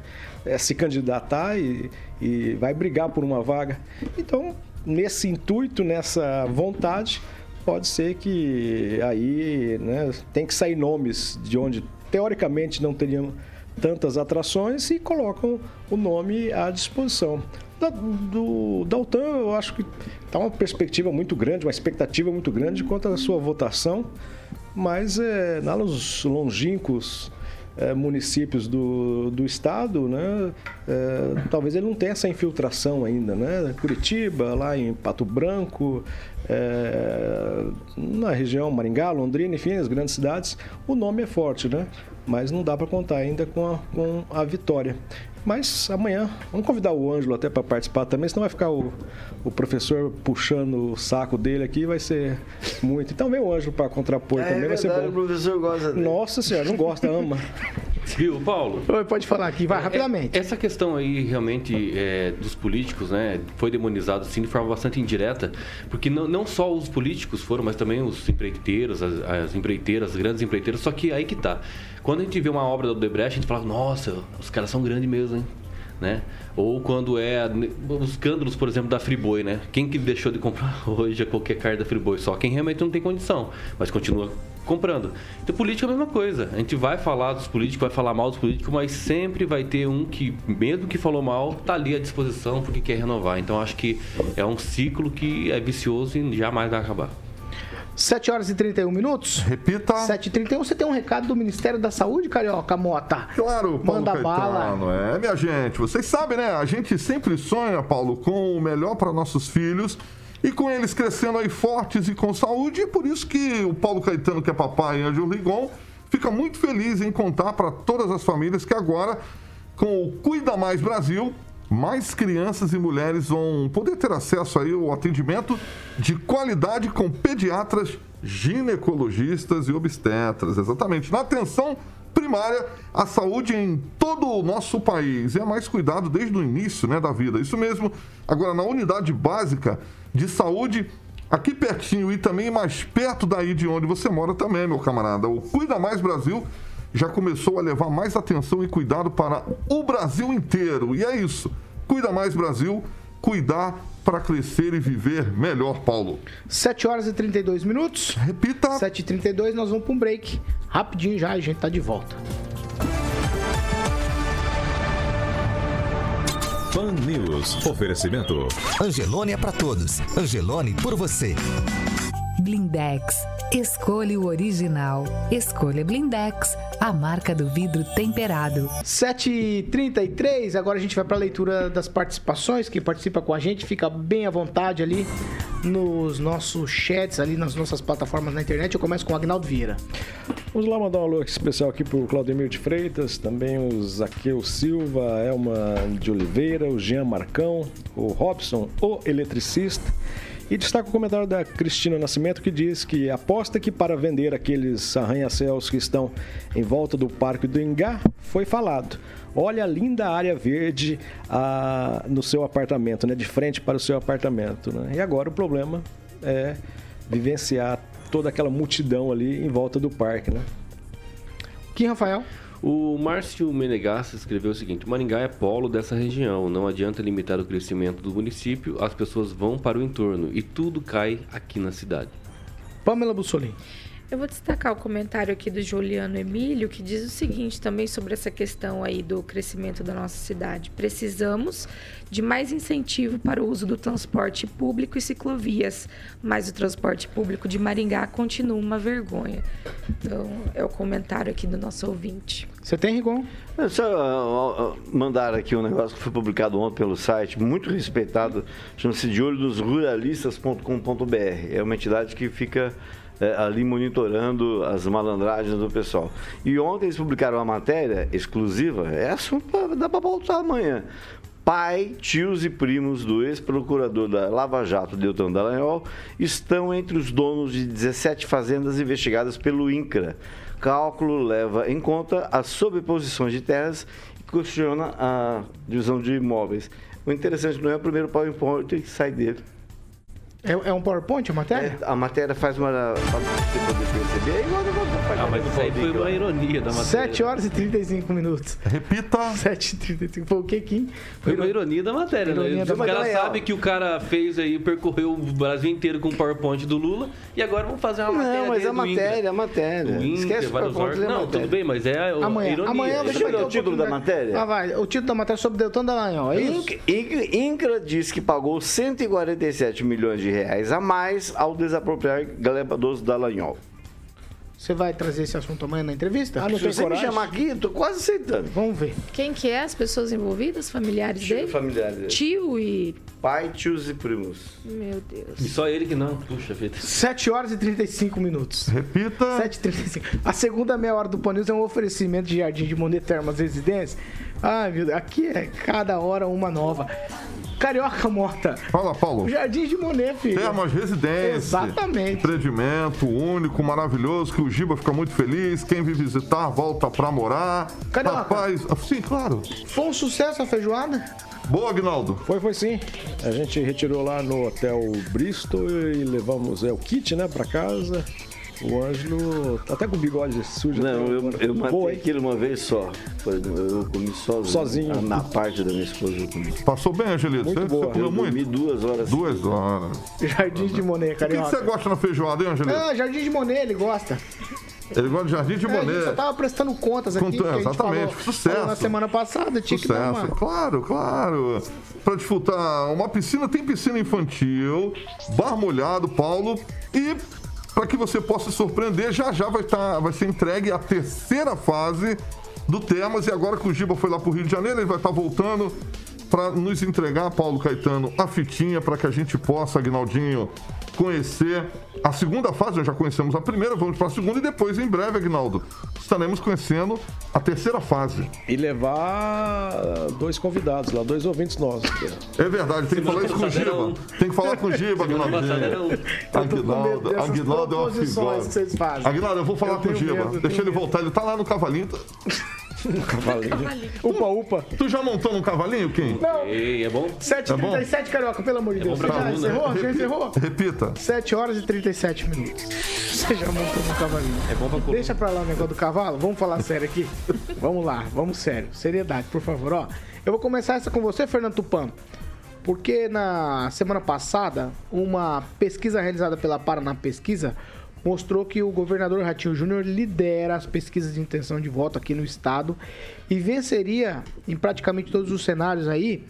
é, se candidatar e, e vai brigar por uma vaga. Então, nesse intuito, nessa vontade, pode ser que aí né, tem que sair nomes de onde teoricamente não teriam tantas atrações e colocam o nome à disposição. Da, do Daltan, eu acho que está uma perspectiva muito grande, uma expectativa muito grande quanto à sua votação, mas é, nos longínquos é, municípios do, do estado, né, é, talvez ele não tenha essa infiltração ainda. Né? Curitiba, lá em Pato Branco, é, na região Maringá, Londrina, enfim, as grandes cidades, o nome é forte, né? mas não dá para contar ainda com a, com a vitória. Mas amanhã, vamos convidar o Ângelo até para participar também, senão vai ficar o, o professor puxando o saco dele aqui, vai ser muito. Então vem o Ângelo para contrapor é, também, é vai verdade, ser bom. O professor gosta dele. Nossa senhora, não gosta, ama. *laughs* Viu, Paulo? Oi, pode falar aqui, vai rapidamente. É, essa questão aí realmente é, dos políticos, né, foi demonizado assim de forma bastante indireta, porque não, não só os políticos foram, mas também os empreiteiros, as, as empreiteiras, as grandes empreiteiras, só que aí que tá. Quando a gente vê uma obra do Odebrecht, a gente fala, nossa, os caras são grandes mesmo, hein? Né? Ou quando é os escândalos, por exemplo, da Friboi, né? Quem que deixou de comprar *laughs* hoje qualquer carne da Friboi? Só quem realmente não tem condição, mas continua comprando. Então, política é a mesma coisa. A gente vai falar dos políticos, vai falar mal dos políticos, mas sempre vai ter um que, mesmo que falou mal, tá ali à disposição porque quer renovar. Então, acho que é um ciclo que é vicioso e jamais vai acabar. 7 horas e 31 minutos. Repita. 7 e 31 Você tem um recado do Ministério da Saúde, Carioca Mota? Claro, Paulo Manda Caetano. bala. É, minha gente, vocês sabem, né? A gente sempre sonha, Paulo, com o melhor para nossos filhos e com eles crescendo aí fortes e com saúde. E por isso que o Paulo Caetano, que é papai, e Ângelo Rigon, fica muito feliz em contar para todas as famílias que agora, com o Cuida Mais Brasil, mais crianças e mulheres vão poder ter acesso aí ao atendimento de qualidade com pediatras, ginecologistas e obstetras, exatamente, na atenção primária à saúde em todo o nosso país. E é mais cuidado desde o início né, da vida. Isso mesmo. Agora, na unidade básica de saúde, aqui pertinho e também mais perto daí de onde você mora também, meu camarada. O Cuida Mais Brasil já começou a levar mais atenção e cuidado para o Brasil inteiro. E é isso. Cuida Mais Brasil, cuidar para crescer e viver melhor, Paulo. 7 horas e 32 minutos. Repita. 7 e 32 nós vamos para um break. Rapidinho já, a gente tá de volta. Pan News. Oferecimento. Angelone é pra todos. Angelone por você. Blindex. Escolha o original. Escolha Blindex, a marca do vidro temperado. 7h33, agora a gente vai para a leitura das participações. Quem participa com a gente fica bem à vontade ali nos nossos chats, ali nas nossas plataformas na internet. Eu começo com o Agnaldo Vieira. Vamos lá mandar um alô especial aqui pro Claudemir de Freitas, também o Zaqueu Silva, Elma de Oliveira, o Jean Marcão, o Robson, o eletricista. E destaca o comentário da Cristina Nascimento que diz que aposta que para vender aqueles arranha-céus que estão em volta do Parque do Ingá foi falado. Olha a linda área verde ah, no seu apartamento, né? De frente para o seu apartamento. Né? E agora o problema é vivenciar toda aquela multidão ali em volta do parque, né? Quem, Rafael? O Márcio Menegas escreveu o seguinte: Maringá é polo dessa região. Não adianta limitar o crescimento do município, as pessoas vão para o entorno e tudo cai aqui na cidade. Pamela Bussolini. Eu vou destacar o comentário aqui do Juliano Emílio, que diz o seguinte também sobre essa questão aí do crescimento da nossa cidade. Precisamos de mais incentivo para o uso do transporte público e ciclovias, mas o transporte público de Maringá continua uma vergonha. Então, é o comentário aqui do nosso ouvinte. Você tem, Rigon? É só uh, uh, mandar aqui um negócio que foi publicado ontem pelo site, muito respeitado, chama-se de olho nos ruralistas.com.br. É uma entidade que fica é, ali monitorando as malandragens do pessoal. E ontem eles publicaram uma matéria exclusiva, é assunto dá para voltar amanhã. Pai, tios e primos do ex-procurador da Lava Jato, Deltan Dallagnol, estão entre os donos de 17 fazendas investigadas pelo INCRA. Cálculo leva em conta as sobreposições de terras e questiona a divisão de imóveis. O interessante não é o primeiro PowerPoint que sai dele. É, é um PowerPoint a matéria? É, a matéria faz uma. para você poder perceber. É igual Ah, mas isso aí foi uma ironia da matéria. 7 horas e 35 minutos. Repita. *laughs* 7 e 35. Foi o que, Kim? Foi uma ironia da matéria, Ironia né? da o cara matéria. sabe que o cara fez aí, percorreu o Brasil inteiro com o PowerPoint do Lula e agora vamos fazer uma matéria. Não, mas a matéria, a matéria. Do Esquece o PowerPoint, órgãos. lê a Não, matéria. tudo bem, mas é a Amanhã. ironia. Amanhã Deixa você eu vai ter o título da matéria. Ah, vai. O título da matéria é sobre Deltan Dallagnol. É isso? Inc- Inc- INCRA diz que pagou 147 milhões de reais a mais ao desapropriar Galebadoso Dallagnol. Você vai trazer esse assunto amanhã na entrevista? Ah, não Se tem você me coragem? chamar aqui, eu tô quase aceitando. Vamos ver. Quem que é as pessoas envolvidas? Familiares dele? Familiares dele. Tio e... Pai, tios e primos. Meu Deus. E só ele que não. Puxa vida. 7 horas e 35 minutos. Repita. 7h35. A segunda meia hora do Pan News é um oferecimento de Jardim de Monet Termas Residência. Ai, meu Deus, aqui é cada hora uma nova. Carioca Mota. Fala, Paulo. Jardim de Monet, filho. Termas Residência. Exatamente. Empreendimento único, maravilhoso, que o Giba fica muito feliz. Quem vir visitar, volta pra morar. Carioca. Rapaz, sim, claro. Foi um sucesso a feijoada? Boa, Agnaldo. Foi, foi sim. A gente retirou lá no Hotel Bristol e levamos é, o kit, né, pra casa. O Ângelo tá até com o bigode sujo. Não, eu, eu matei Boa, aquilo uma vez só. Eu comi sozinho. Sozinho. Na parte da minha esposa eu comi. Passou bem, Angelito? Muito Você, boa. você comeu Eu muito? duas horas. Duas horas. Jardim de Monet, O que, que Carioca. você gosta na feijoada, hein, Angelito? Ah, Jardim de Monet, ele gosta. Ele gosta de Jardim de É, a gente só Monet. tava prestando contas aqui. Conta- que a gente exatamente, falou, sucesso. falou na semana passada, tinha que dar Sucesso, uma... claro, claro. Pra disputar uma piscina, tem piscina infantil, bar molhado, Paulo, e para que você possa surpreender, já já vai, tá, vai ser entregue a terceira fase do Termas, e agora que o Giba foi lá pro Rio de Janeiro, ele vai estar voltando para nos entregar, Paulo Caetano, a fitinha para que a gente possa, Agnaldinho, conhecer a segunda fase. Nós já conhecemos a primeira, vamos para a segunda e depois, em breve, Agnaldo, estaremos conhecendo a terceira fase. E levar dois convidados lá, dois ouvintes nossos. É verdade, tem que falar isso com o Giba. Tem que falar com o Giba, Aguinaldo, dessas Aguinaldo é uma proposições figura. Aguinaldo, eu vou falar Eu com o Giba. Deixa ele voltar, ele tá lá no cavalinho. Cavalinho. Upa, upa. Tu já montou num cavalinho, Kim? Não, Ei, é bom? 7h37, Carioca, pelo amor de Deus. bom Você já mundo, né? encerrou? Já encerrou? Repita. 7 horas e 37 minutos. Você já montou no cavalinho. É bom pra coluna. Deixa pra lá o negócio do cavalo. Vamos falar sério aqui? *laughs* vamos lá, vamos sério. Seriedade, por favor. Ó, eu vou começar essa com você, Fernando Tupan. Porque na semana passada, uma pesquisa realizada pela Paraná Pesquisa mostrou que o governador Ratinho Júnior lidera as pesquisas de intenção de voto aqui no estado e venceria em praticamente todos os cenários aí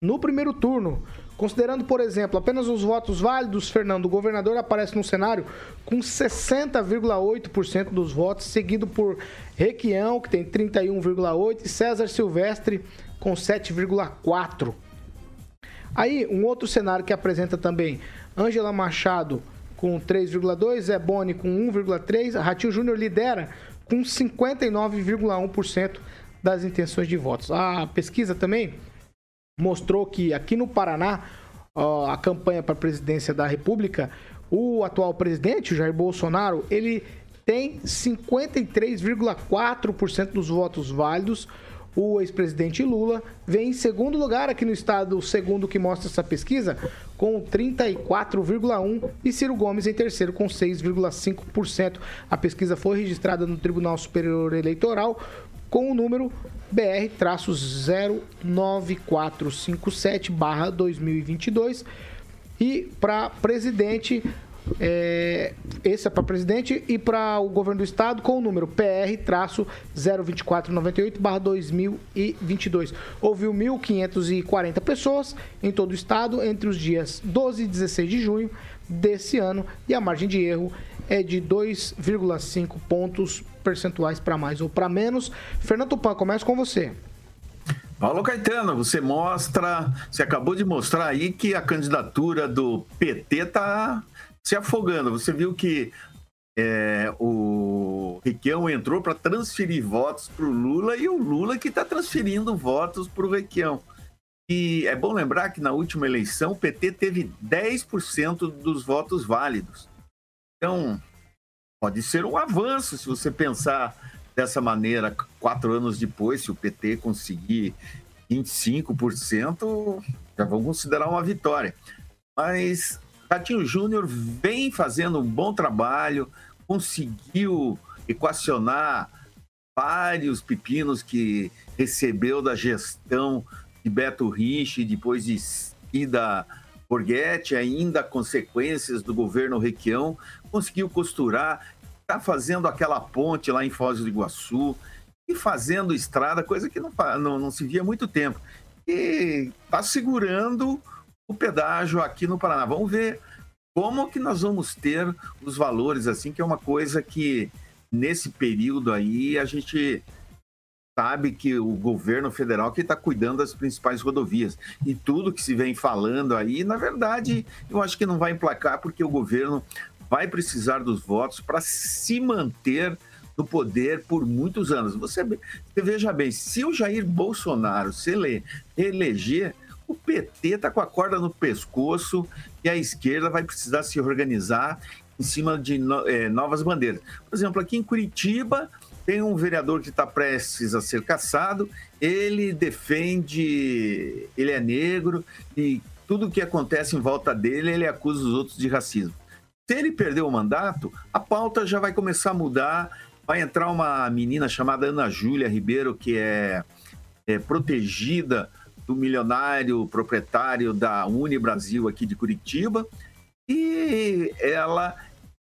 no primeiro turno. Considerando, por exemplo, apenas os votos válidos, Fernando, o governador aparece no cenário com 60,8% dos votos, seguido por Requião, que tem 31,8%, e César Silvestre, com 7,4%. Aí, um outro cenário que apresenta também Ângela Machado com 3,2%, Zé Boni com 1,3%, Ratinho Júnior lidera com 59,1% das intenções de votos. A pesquisa também mostrou que aqui no Paraná, a campanha para a presidência da República, o atual presidente, Jair Bolsonaro, ele tem 53,4% dos votos válidos. O ex-presidente Lula vem em segundo lugar aqui no estado, o segundo que mostra essa pesquisa, com 34,1% e Ciro Gomes em terceiro com 6,5%. A pesquisa foi registrada no Tribunal Superior Eleitoral com o número BR-09457-2022. E para presidente, é, esse é para presidente e para o governo do estado com o número PR-02498-2022. Ouviu 1.540 pessoas em todo o estado entre os dias 12 e 16 de junho desse ano e a margem de erro é de 2,5 pontos percentuais para mais ou para menos. Fernando Tupan, começa com você. Paulo Caetano, você mostra, você acabou de mostrar aí que a candidatura do PT está se afogando. Você viu que é, o Requião entrou para transferir votos para o Lula e o Lula que está transferindo votos para o Requião. E é bom lembrar que na última eleição o PT teve 10% dos votos válidos. Então, pode ser um avanço se você pensar dessa maneira, quatro anos depois, se o PT conseguir 25%, já vão considerar uma vitória. Mas Ratinho Júnior vem fazendo um bom trabalho, conseguiu equacionar vários pepinos que recebeu da gestão de Beto Rich, depois de Ida Borghetti, ainda consequências do governo Requião, conseguiu costurar, está fazendo aquela ponte lá em Foz do Iguaçu e fazendo estrada, coisa que não, não, não se via há muito tempo. E está segurando o pedágio aqui no Paraná. Vamos ver como que nós vamos ter os valores assim, que é uma coisa que nesse período aí a gente sabe que o governo federal que está cuidando das principais rodovias e tudo que se vem falando aí, na verdade, eu acho que não vai emplacar porque o governo vai precisar dos votos para se manter no poder por muitos anos. Você, você, veja bem, se o Jair Bolsonaro se ele, eleger, o PT está com a corda no pescoço e a esquerda vai precisar se organizar em cima de no, é, novas bandeiras. Por exemplo, aqui em Curitiba tem um vereador que está prestes a ser caçado, ele defende, ele é negro e tudo que acontece em volta dele, ele acusa os outros de racismo. Se ele perder o mandato, a pauta já vai começar a mudar. Vai entrar uma menina chamada Ana Júlia Ribeiro, que é, é protegida do milionário proprietário da Uni Brasil aqui de Curitiba. E ela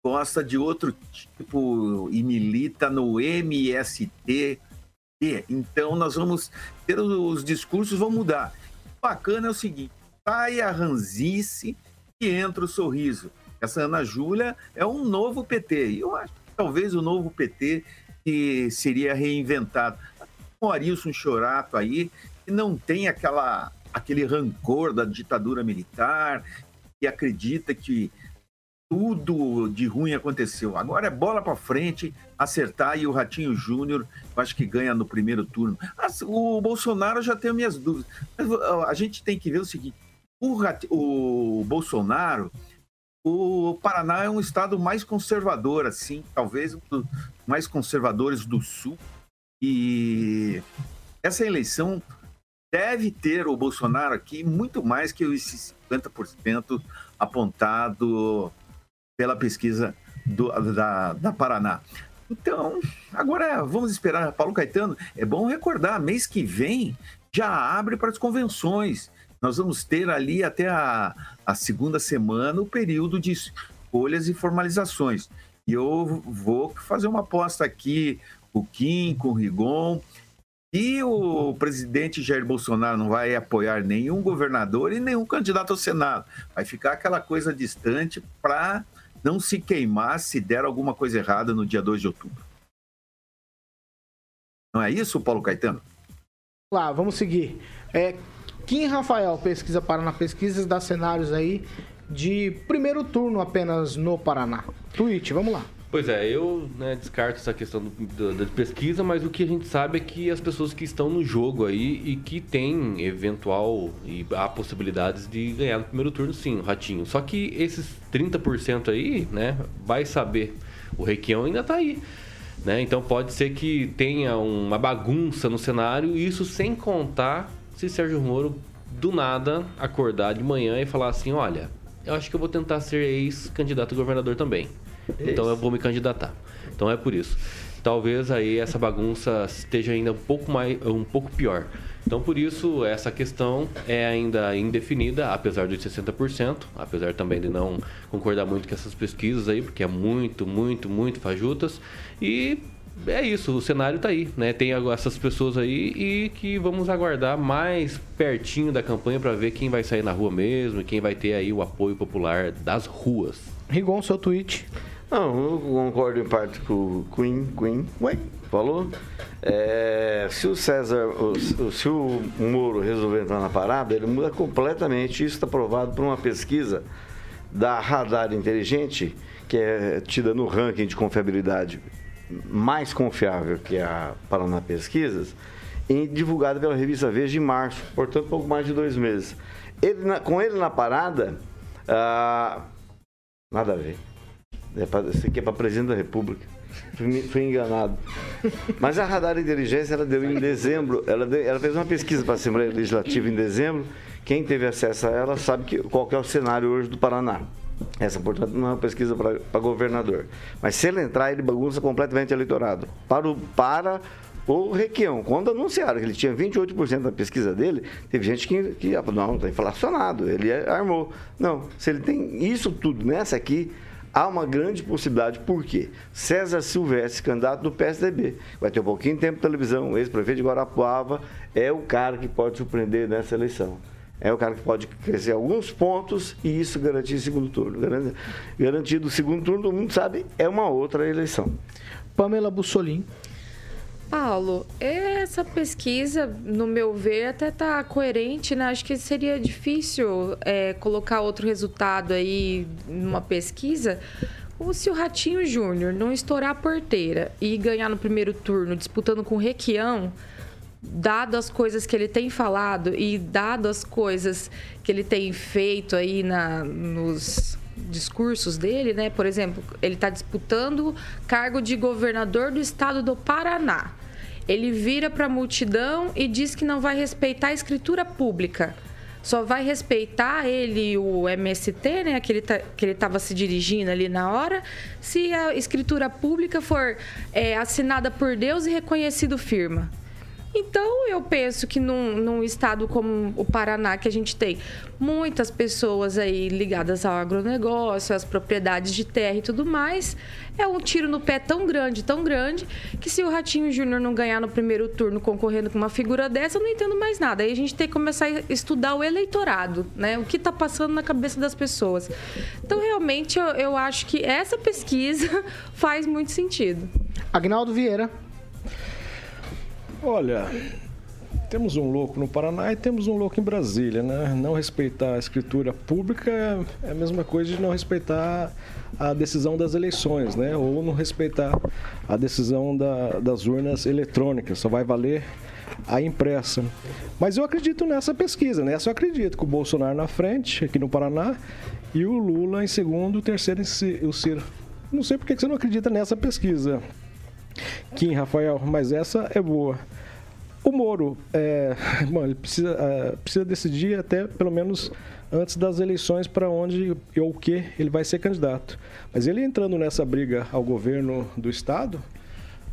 gosta de outro tipo e milita no MST. Então nós vamos ter os discursos vão mudar. O bacana é o seguinte: sai a ranzice e entra o sorriso. Essa Ana Júlia é um novo PT. E eu acho que talvez o novo PT que seria reinventado. O Arilson Chorato aí, que não tem aquela, aquele rancor da ditadura militar, que acredita que tudo de ruim aconteceu. Agora é bola para frente, acertar e o Ratinho Júnior, acho que ganha no primeiro turno. O Bolsonaro já tem minhas dúvidas. Mas a gente tem que ver o seguinte: o, o Bolsonaro o Paraná é um estado mais conservador, assim, talvez um dos mais conservadores do Sul. E essa eleição deve ter o Bolsonaro aqui muito mais que esse 50% apontado pela pesquisa do, da, da Paraná. Então, agora vamos esperar. Paulo Caetano, é bom recordar, mês que vem já abre para as convenções nós vamos ter ali até a, a segunda semana o período de escolhas e formalizações. E eu vou fazer uma aposta aqui, o Kim com o Rigon, e o presidente Jair Bolsonaro não vai apoiar nenhum governador e nenhum candidato ao Senado. Vai ficar aquela coisa distante para não se queimar se der alguma coisa errada no dia 2 de outubro. Não é isso, Paulo Caetano? Lá, vamos seguir. É, Kim Rafael, pesquisa Paraná Pesquisas, dá cenários aí de primeiro turno apenas no Paraná. Tweet, vamos lá. Pois é, eu né, descarto essa questão da pesquisa, mas o que a gente sabe é que as pessoas que estão no jogo aí e que tem eventual e há possibilidades de ganhar no primeiro turno, sim, o Ratinho. Só que esses 30% aí, né, vai saber. O Requião ainda tá aí. Né? Então pode ser que tenha uma bagunça no cenário, isso sem contar se Sérgio Moro do nada acordar de manhã e falar assim: olha, eu acho que eu vou tentar ser ex-candidato a governador também. Então eu vou me candidatar. Então é por isso. Talvez aí essa bagunça esteja ainda um pouco mais, um pouco pior. Então por isso essa questão é ainda indefinida, apesar dos 60%, apesar também de não concordar muito com essas pesquisas aí, porque é muito, muito, muito fajutas. E é isso, o cenário está aí, né? Tem essas pessoas aí e que vamos aguardar mais pertinho da campanha para ver quem vai sair na rua mesmo e quem vai ter aí o apoio popular das ruas. Rigon, seu tweet. Não, eu concordo em parte com o Queen, Queen, falou. É, se o César, o, se o Moro resolver entrar na parada, ele muda completamente. Isso está provado por uma pesquisa da Radar Inteligente, que é tida no ranking de confiabilidade mais confiável que a Paraná Pesquisas, e divulgada pela revista Veja em março, portanto, pouco mais de dois meses. Ele, com ele na parada, ah, nada a ver. É pra, isso aqui é para presidente da República. Fui, fui, enganado. Mas a Radar Inteligência, ela deu em dezembro, ela, deu, ela fez uma pesquisa para a Assembleia Legislativa em dezembro. Quem teve acesso a ela sabe que, qual que é o cenário hoje do Paraná. Essa, portanto, não é uma pesquisa para governador. Mas se ele entrar, ele bagunça completamente o eleitorado. Para o, para o Requião, quando anunciaram que ele tinha 28% da pesquisa dele, teve gente que, que ah, não, está inflacionado, ele armou. Não, se ele tem isso tudo nessa aqui, há uma grande possibilidade. Por quê? César Silvestre, candidato do PSDB, vai ter um pouquinho de tempo de televisão, ex-prefeito de Guarapuava, é o cara que pode surpreender nessa eleição é o cara que pode crescer alguns pontos e isso garantir segundo turno. Garantido o segundo turno, todo mundo sabe, é uma outra eleição. Pamela Bussolini. Paulo, essa pesquisa, no meu ver, até está coerente, né? Acho que seria difícil é, colocar outro resultado aí numa pesquisa. Ou se o Ratinho Júnior não estourar a porteira e ganhar no primeiro turno disputando com o Requião, dado as coisas que ele tem falado e dado as coisas que ele tem feito aí na, nos discursos dele, né? Por exemplo, ele está disputando cargo de governador do estado do Paraná. Ele vira para a multidão e diz que não vai respeitar a escritura pública. Só vai respeitar ele, o MST, né, que ele tá, estava se dirigindo ali na hora, se a escritura pública for é, assinada por Deus e reconhecido firma. Então, eu penso que num, num, estado como o Paraná, que a gente tem muitas pessoas aí ligadas ao agronegócio, às propriedades de terra e tudo mais, é um tiro no pé tão grande, tão grande, que se o Ratinho Júnior não ganhar no primeiro turno concorrendo com uma figura dessa, eu não entendo mais nada. Aí a gente tem que começar a estudar o eleitorado, né? O que está passando na cabeça das pessoas. Então, realmente, eu, eu acho que essa pesquisa *laughs* faz muito sentido. Agnaldo Vieira. Olha, temos um louco no Paraná e temos um louco em Brasília, né? Não respeitar a escritura pública é a mesma coisa de não respeitar a decisão das eleições, né? Ou não respeitar a decisão da, das urnas eletrônicas. Só vai valer a impressa. Mas eu acredito nessa pesquisa, né? Eu acredito que o Bolsonaro na frente, aqui no Paraná, e o Lula em segundo, o terceiro o Ciro. Não sei por que você não acredita nessa pesquisa. Kim, Rafael, mas essa é boa. O Moro, é, *laughs* bom, ele precisa, é, precisa decidir até pelo menos antes das eleições para onde ou o que ele vai ser candidato. Mas ele entrando nessa briga ao governo do Estado,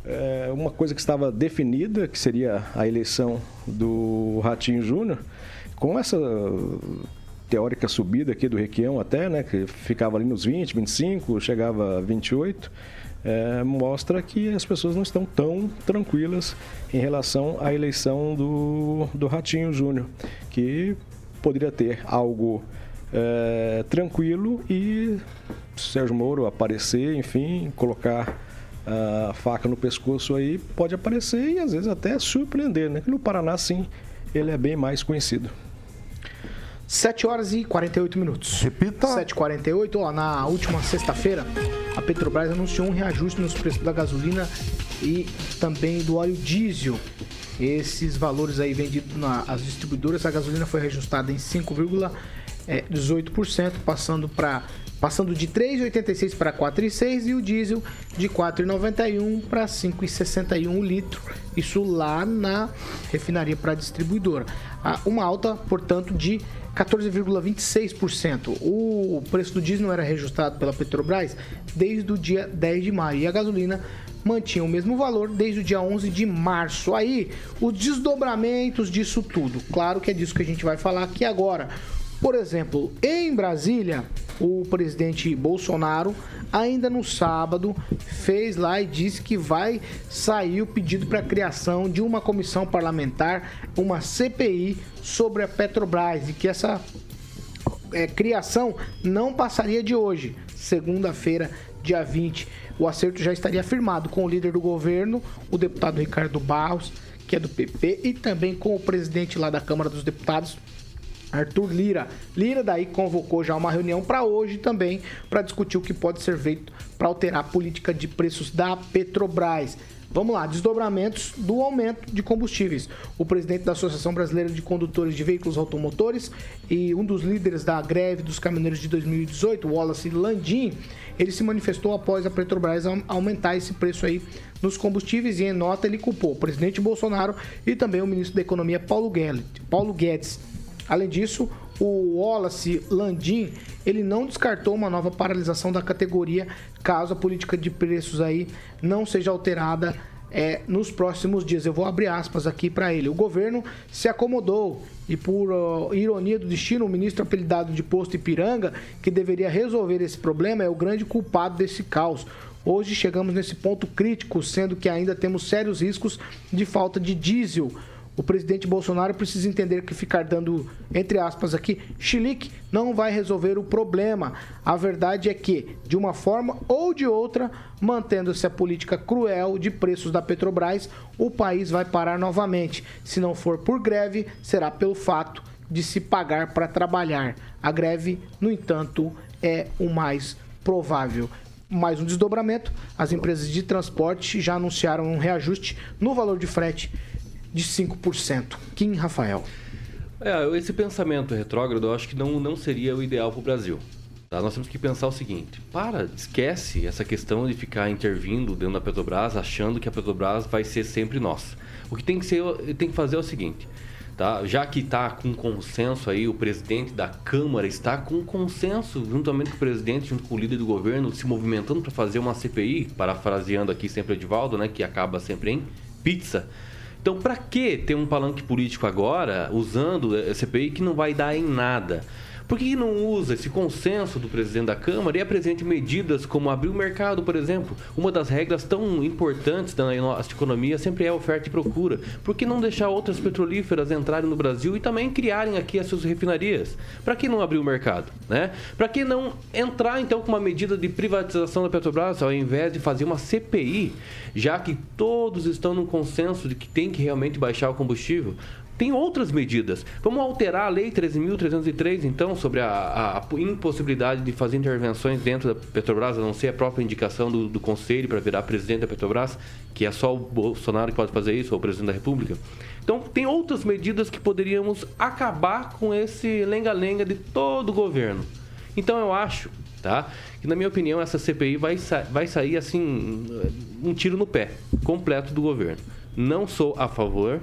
é, uma coisa que estava definida, que seria a eleição do Ratinho Júnior, com essa teórica subida aqui do Requião até, né, que ficava ali nos 20, 25, chegava a 28, é, mostra que as pessoas não estão tão tranquilas em relação à eleição do, do Ratinho Júnior, que poderia ter algo é, tranquilo e Sérgio Moro aparecer, enfim, colocar a faca no pescoço aí, pode aparecer e às vezes até surpreender, né? No Paraná, sim, ele é bem mais conhecido. 7 horas e 48 minutos. Repita. 7h48. Ó, na última sexta-feira, a Petrobras anunciou um reajuste nos preços da gasolina e também do óleo diesel. Esses valores aí vendidos nas distribuidoras, a gasolina foi reajustada em 5,18%, passando para passando de 3,86 para 4,6 e o diesel de 4,91 para 5,61 litro. Isso lá na refinaria para distribuidora. Uma alta, portanto, de 14,26%. O preço do diesel não era reajustado pela Petrobras desde o dia 10 de maio e a gasolina mantinha o mesmo valor desde o dia 11 de março. Aí, os desdobramentos disso tudo. Claro que é disso que a gente vai falar aqui agora. Por exemplo, em Brasília, o presidente Bolsonaro, ainda no sábado, fez lá e disse que vai sair o pedido para a criação de uma comissão parlamentar, uma CPI sobre a Petrobras, e que essa é, criação não passaria de hoje, segunda-feira, dia 20. O acerto já estaria firmado com o líder do governo, o deputado Ricardo Barros, que é do PP, e também com o presidente lá da Câmara dos Deputados, Arthur Lira. Lira daí convocou já uma reunião para hoje também para discutir o que pode ser feito para alterar a política de preços da Petrobras. Vamos lá, desdobramentos do aumento de combustíveis. O presidente da Associação Brasileira de Condutores de Veículos Automotores e um dos líderes da greve dos caminhoneiros de 2018, Wallace Landim, ele se manifestou após a Petrobras aumentar esse preço aí nos combustíveis e em nota ele culpou o presidente Bolsonaro e também o ministro da Economia Paulo Guedes. Paulo Guedes Além disso, o Wallace Landim, ele não descartou uma nova paralisação da categoria caso a política de preços aí não seja alterada é, nos próximos dias. Eu vou abrir aspas aqui para ele. O governo se acomodou e, por uh, ironia do destino, o ministro apelidado de Posto Ipiranga, que deveria resolver esse problema, é o grande culpado desse caos. Hoje chegamos nesse ponto crítico, sendo que ainda temos sérios riscos de falta de diesel o presidente Bolsonaro precisa entender que ficar dando, entre aspas aqui, chilique não vai resolver o problema. A verdade é que, de uma forma ou de outra, mantendo-se a política cruel de preços da Petrobras, o país vai parar novamente. Se não for por greve, será pelo fato de se pagar para trabalhar. A greve, no entanto, é o mais provável mais um desdobramento. As empresas de transporte já anunciaram um reajuste no valor de frete de 5%. Kim Rafael. É, esse pensamento retrógrado eu acho que não, não seria o ideal para o Brasil. Tá? Nós temos que pensar o seguinte: para, esquece essa questão de ficar intervindo dentro da Petrobras, achando que a Petrobras vai ser sempre nossa. O que tem que, ser, tem que fazer é o seguinte: Tá? Já que está com consenso aí, o presidente da Câmara está com consenso, juntamente com o presidente, junto com o líder do governo, se movimentando para fazer uma CPI, parafraseando aqui sempre Edivaldo, né, que acaba sempre em pizza. Então, para que ter um palanque político agora, usando a CPI, que não vai dar em nada? Por que não usa esse consenso do presidente da Câmara e apresente medidas como abrir o mercado, por exemplo? Uma das regras tão importantes da nossa economia sempre é oferta e procura. Por que não deixar outras petrolíferas entrarem no Brasil e também criarem aqui as suas refinarias? Para que não abrir o mercado? Né? Para que não entrar então com uma medida de privatização da Petrobras ao invés de fazer uma CPI, já que todos estão no consenso de que tem que realmente baixar o combustível? Tem outras medidas. Vamos alterar a Lei 13.303, então, sobre a, a, impossibilidade de fazer intervenções dentro da Petrobras, a não ser a própria indicação do, do Conselho para virar presidente da Petrobras, que é só o Bolsonaro que pode fazer isso, ou o presidente da República. Então, tem outras medidas que poderíamos acabar com esse lenga-lenga de todo o governo. Então, eu acho tá? Que na minha opinião essa CPI vai, sa vai sair assim um tiro no pé completo do governo. Não sou a favor.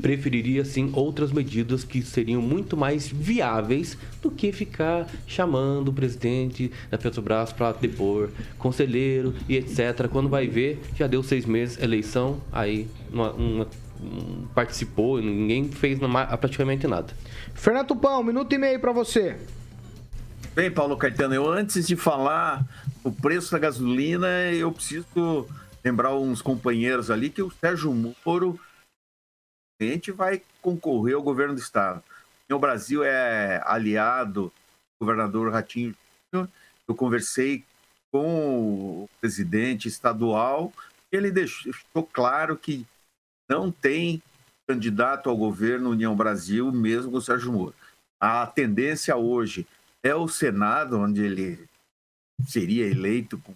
Preferiria sim outras medidas que seriam muito mais viáveis do que ficar chamando o presidente da Petrobras para depor, conselheiro e etc. Quando vai ver, já deu seis meses, eleição, aí uma, uma, um, participou, ninguém fez praticamente nada. Fernando Pão, um minuto e meio para você. Bem, Paulo Caetano, eu antes de falar o preço da gasolina, eu preciso lembrar uns companheiros ali que o Sérgio Moro gente vai concorrer ao governo do estado. O Brasil é aliado do governador Ratinho. Eu conversei com o presidente estadual, ele deixou claro que não tem candidato ao governo União Brasil, mesmo com o Sérgio Moro. A tendência hoje é o Senado, onde ele seria eleito com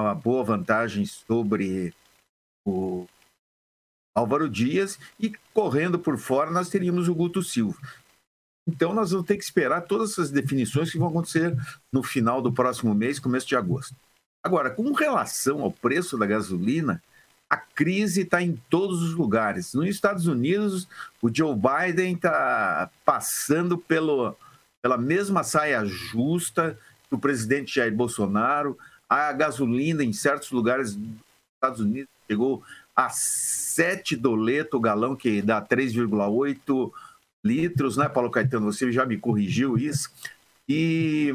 uma boa vantagem sobre o Álvaro Dias e correndo por fora nós teríamos o Guto Silva. Então nós vamos ter que esperar todas essas definições que vão acontecer no final do próximo mês, começo de agosto. Agora, com relação ao preço da gasolina, a crise está em todos os lugares. Nos Estados Unidos, o Joe Biden está passando pelo, pela mesma saia justa que o presidente Jair Bolsonaro. A gasolina em certos lugares dos Estados Unidos chegou a 7 doleto o galão, que dá 3,8 litros, né, Paulo Caetano? Você já me corrigiu isso. E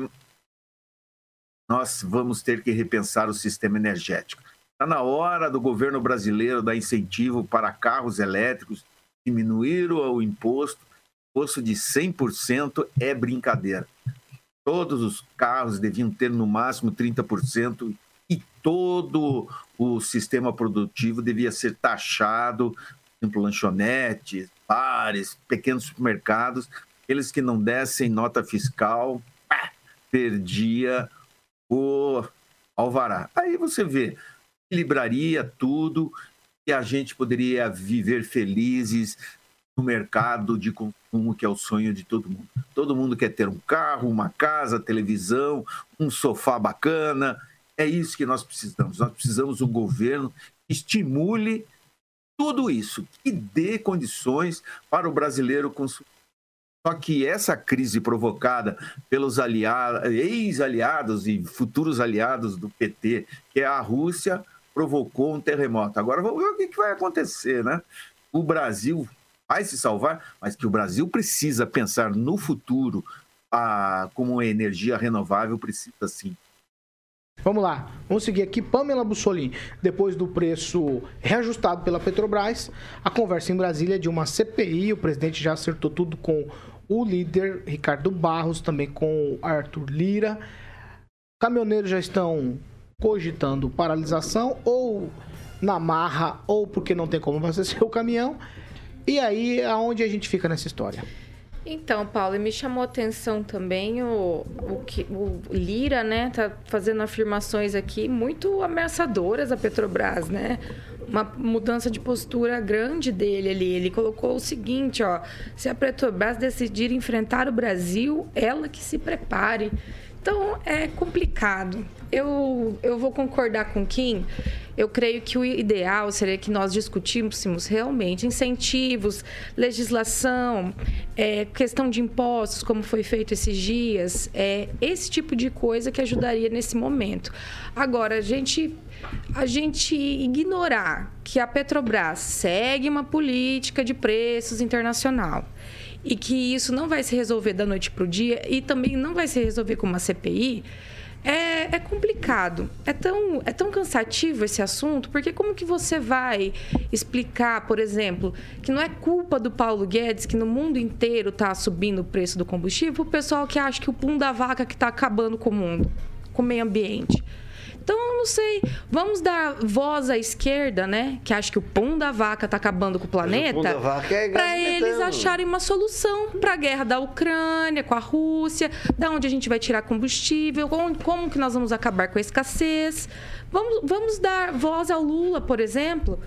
nós vamos ter que repensar o sistema energético. Está na hora do governo brasileiro dar incentivo para carros elétricos, diminuir o imposto. Imposto de 100% é brincadeira todos os carros deviam ter no máximo 30% e todo o sistema produtivo devia ser taxado, por exemplo, lanchonetes, bares, pequenos supermercados, aqueles que não dessem nota fiscal, pá, perdia o alvará. Aí você vê, equilibraria tudo e a gente poderia viver felizes no mercado de consumo que é o sonho de todo mundo. Todo mundo quer ter um carro, uma casa, televisão, um sofá bacana. É isso que nós precisamos. Nós precisamos um governo que estimule tudo isso, que dê condições para o brasileiro consumir. Só que essa crise provocada pelos ex-aliados e futuros aliados do PT, que é a Rússia, provocou um terremoto. Agora vamos ver o que vai acontecer, né? O Brasil vai se salvar, mas que o Brasil precisa pensar no futuro a, como energia renovável precisa sim. Vamos lá, vamos seguir aqui. Pamela Bussolini, depois do preço reajustado pela Petrobras, a conversa em Brasília é de uma CPI. O presidente já acertou tudo com o líder Ricardo Barros, também com Arthur Lira. Caminhoneiros já estão cogitando paralisação ou na marra, ou porque não tem como abastecer o caminhão. E aí, aonde a gente fica nessa história? Então, Paulo, me chamou a atenção também o, o, que, o Lira, né, tá fazendo afirmações aqui muito ameaçadoras à Petrobras, né? uma mudança de postura grande dele ali. Ele colocou o seguinte, ó, se a Petrobras decidir enfrentar o Brasil, ela que se prepare. Então é complicado. Eu, eu vou concordar com Kim. Eu creio que o ideal seria que nós discutíssemos realmente incentivos, legislação, é, questão de impostos, como foi feito esses dias, é, esse tipo de coisa que ajudaria nesse momento. Agora, a gente a gente ignorar que a Petrobras segue uma política de preços internacional e que isso não vai se resolver da noite para o dia e também não vai se resolver com uma CPI, é, é, complicado. É tão, é tão cansativo esse assunto, porque como que você vai explicar, por exemplo, que não é culpa do Paulo Guedes que no mundo inteiro está subindo o preço do combustível, o pessoal que acha que o pum da vaca que está acabando com o mundo, com o meio ambiente. Então, eu não sei. Vamos dar voz à esquerda, né? Que acha que o pão da vaca está acabando com o planeta. O pão da vaca é Para eles acharem uma solução para a guerra da Ucrânia, com a Rússia, da onde a gente vai tirar combustível, como, como que nós vamos acabar com a escassez. Vamos, vamos dar voz ao Lula, por exemplo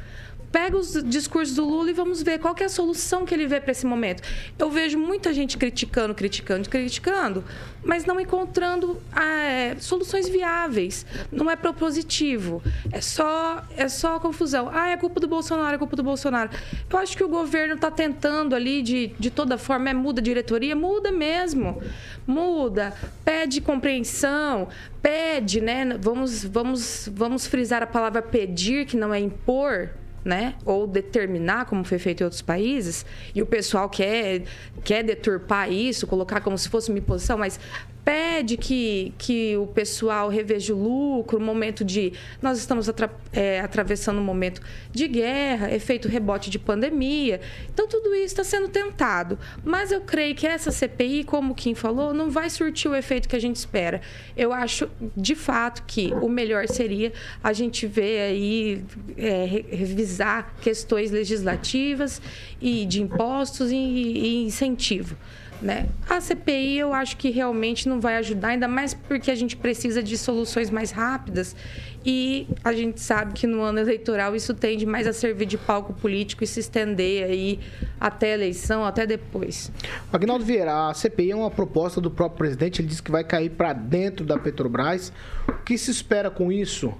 pega os discursos do Lula e vamos ver qual é a solução que ele vê para esse momento. Eu vejo muita gente criticando, criticando, criticando, mas não encontrando é, soluções viáveis. Não é propositivo. É só, é só confusão. Ah, é culpa do Bolsonaro, é culpa do Bolsonaro. Eu acho que o governo está tentando ali, de, de toda forma, é muda a diretoria, muda mesmo. Muda, pede compreensão, pede, né? Vamos, vamos, vamos frisar a palavra pedir, que não é impor né? Ou determinar, como foi feito em outros países, e o pessoal quer, quer deturpar isso, colocar como se fosse uma imposição, mas pede que, que o pessoal reveja o lucro, momento de. Nós estamos atra, é, atravessando um momento de guerra, efeito rebote de pandemia. Então, tudo isso está sendo tentado. Mas eu creio que essa CPI, como o Kim falou, não vai surtir o efeito que a gente espera. Eu acho, de fato, que o melhor seria a gente ver aí, é, revisar questões legislativas e de impostos e, e incentivo. Né? A CPI eu acho que realmente não vai ajudar, ainda mais porque a gente precisa de soluções mais rápidas e a gente sabe que no ano eleitoral isso tende mais a servir de palco político e se estender aí até a eleição, até depois. Agnaldo Vieira, a CPI é uma proposta do próprio presidente, ele disse que vai cair para dentro da Petrobras. O que se espera com isso?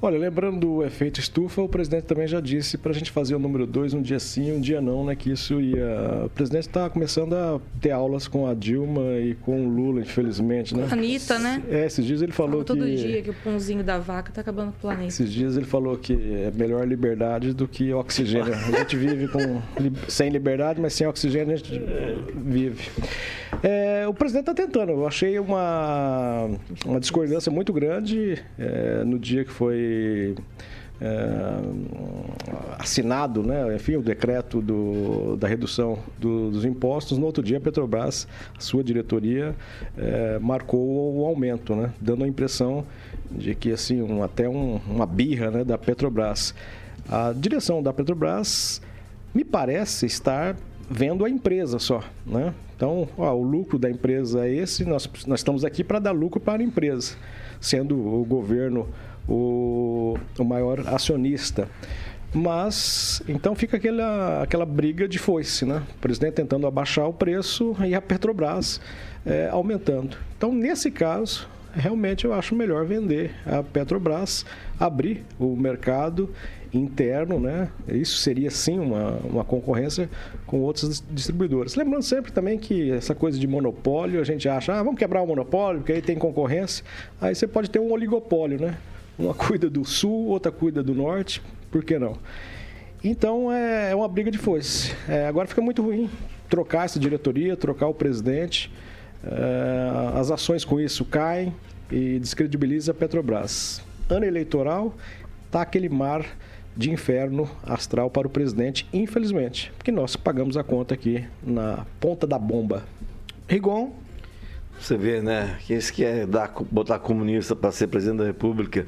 Olha, lembrando do efeito estufa, o presidente também já disse para a gente fazer o número 2 um dia sim, um dia não, né? Que isso ia. O presidente está começando a ter aulas com a Dilma e com o Lula, infelizmente, né? Anitta, né? É, esses dias ele falou todo que. Todo dia que o pãozinho da vaca está acabando com o planeta. Esses dias ele falou que é melhor liberdade do que oxigênio. A gente vive com, sem liberdade, mas sem oxigênio a gente vive. É, o presidente está tentando. Eu achei uma, uma discordância muito grande é, no dia que foi é, assinado, né, enfim, o decreto do, da redução do, dos impostos. No outro dia, a Petrobras, a sua diretoria, é, marcou o aumento, né, dando a impressão de que assim um, até um, uma birra né, da Petrobras. A direção da Petrobras me parece estar vendo a empresa só, né? Então, ó, o lucro da empresa é esse, nós, nós estamos aqui para dar lucro para a empresa, sendo o governo o, o maior acionista. Mas, então fica aquela, aquela briga de foice, né? O presidente tentando abaixar o preço e a Petrobras é, aumentando. Então, nesse caso, realmente eu acho melhor vender a Petrobras, abrir o mercado interno, né? Isso seria sim uma, uma concorrência com outros distribuidores. Lembrando sempre também que essa coisa de monopólio, a gente acha, ah, vamos quebrar o monopólio, porque aí tem concorrência. Aí você pode ter um oligopólio, né? Uma *laughs* cuida do sul, outra cuida do norte, por que não? Então é, é uma briga de foice. É, agora fica muito ruim trocar essa diretoria, trocar o presidente. É, as ações com isso caem e descredibiliza a Petrobras. Ano eleitoral, tá aquele mar de inferno astral para o presidente, infelizmente, porque nós pagamos a conta aqui na ponta da bomba. Rigon. Você vê, né? Que esse quer dar, botar comunista para ser presidente da República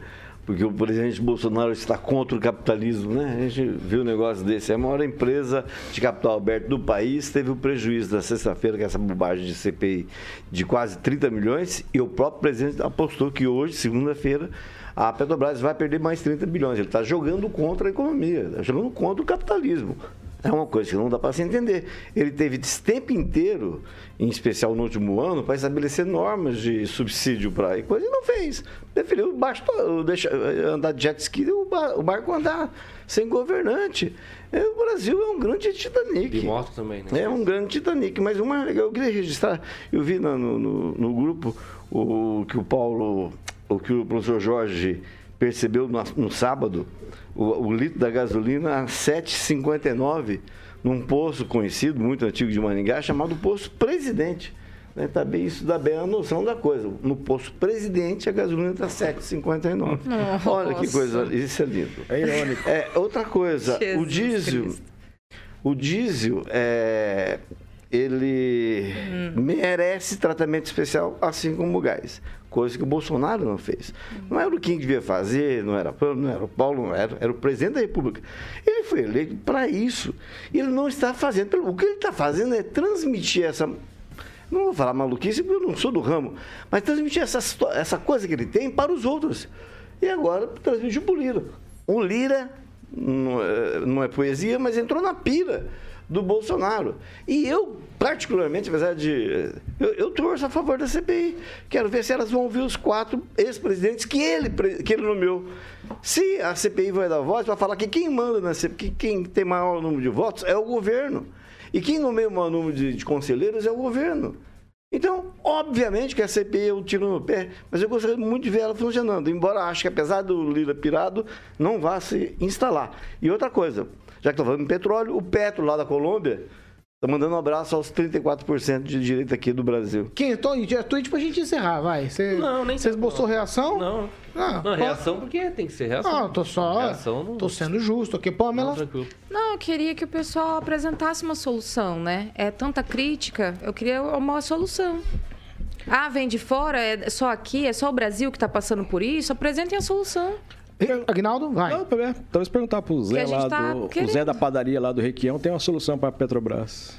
porque o presidente Bolsonaro está contra o capitalismo, né? A gente viu um negócio desse. É a maior empresa de capital aberto do país, teve o prejuízo da sexta-feira com essa bobagem de CPI de quase 30 milhões e o próprio presidente apostou que hoje, segunda-feira, a Petrobras vai perder mais 30 bilhões. Ele está jogando contra a economia, está jogando contra o capitalismo. É uma coisa que não dá para se entender. Ele teve esse tempo inteiro, em especial no último ano, para estabelecer normas de subsídio para coisa e não fez. Preferiu baixo, deixar, andar de jet ski e o barco andar sem governante. É, o Brasil é um grande Titanic. De moto também, né? É um grande Titanic. Mas uma legal, eu queria registrar, eu vi no, no, no grupo o que o Paulo, o que o professor Jorge percebeu no, no sábado o, o litro da gasolina a 7,59 num poço conhecido, muito antigo de Maningá, chamado Poço Presidente. Né? Tá bem, isso dá bem a noção da coisa. No Poço Presidente, a gasolina está 7,59. Olha que coisa, isso é lindo. É irônico. É, outra coisa, Jesus o diesel, Cristo. o diesel, é, ele merece tratamento especial, assim como o gás. Coisa que o Bolsonaro não fez. Não era o quem devia fazer, não era, não era o Paulo, não era, era o presidente da República. Ele foi eleito para isso. Ele não está fazendo. O que ele está fazendo é transmitir essa. Não vou falar maluquice, porque eu não sou do ramo, mas transmitir essa, essa coisa que ele tem para os outros. E agora transmitiu para o Lira. O Lira não é, não é poesia, mas entrou na pira do Bolsonaro. E eu, particularmente, apesar de. Eu, eu torço a favor da CPI. Quero ver se elas vão ouvir os quatro ex-presidentes que ele, que ele nomeou. Se a CPI vai dar voz para falar que quem manda na CPI, que quem tem maior número de votos é o governo. E quem nomeia o maior número de, de conselheiros é o governo. Então, obviamente que a CPI é um tiro no pé, mas eu gostaria muito de ver ela funcionando, embora acho que apesar do Lira pirado, não vá se instalar. E outra coisa, já que estou falando em petróleo, o Petro lá da Colômbia está mandando um abraço aos 34% de direita aqui do Brasil. Quem? Tô, é tweet pra gente encerrar, vai. Você, Não, nem Você esboçou não. reação? Não. Ah, Não, reação porque tem que ser reação. Não, tô só. Reação não- Tô sendo justo aqui, Pamela. Não, tranquilo. Não, eu queria que o pessoal apresentasse uma solução, né? É tanta crítica, eu queria uma solução. Ah, vem de fora, é só aqui, é só o Brasil que está passando por isso? Apresentem a solução. Agnaldo, vai. Não, é, talvez perguntar pro Zé lá tá do. O querendo. Zé da padaria lá do Requião tem uma solução para Petrobras.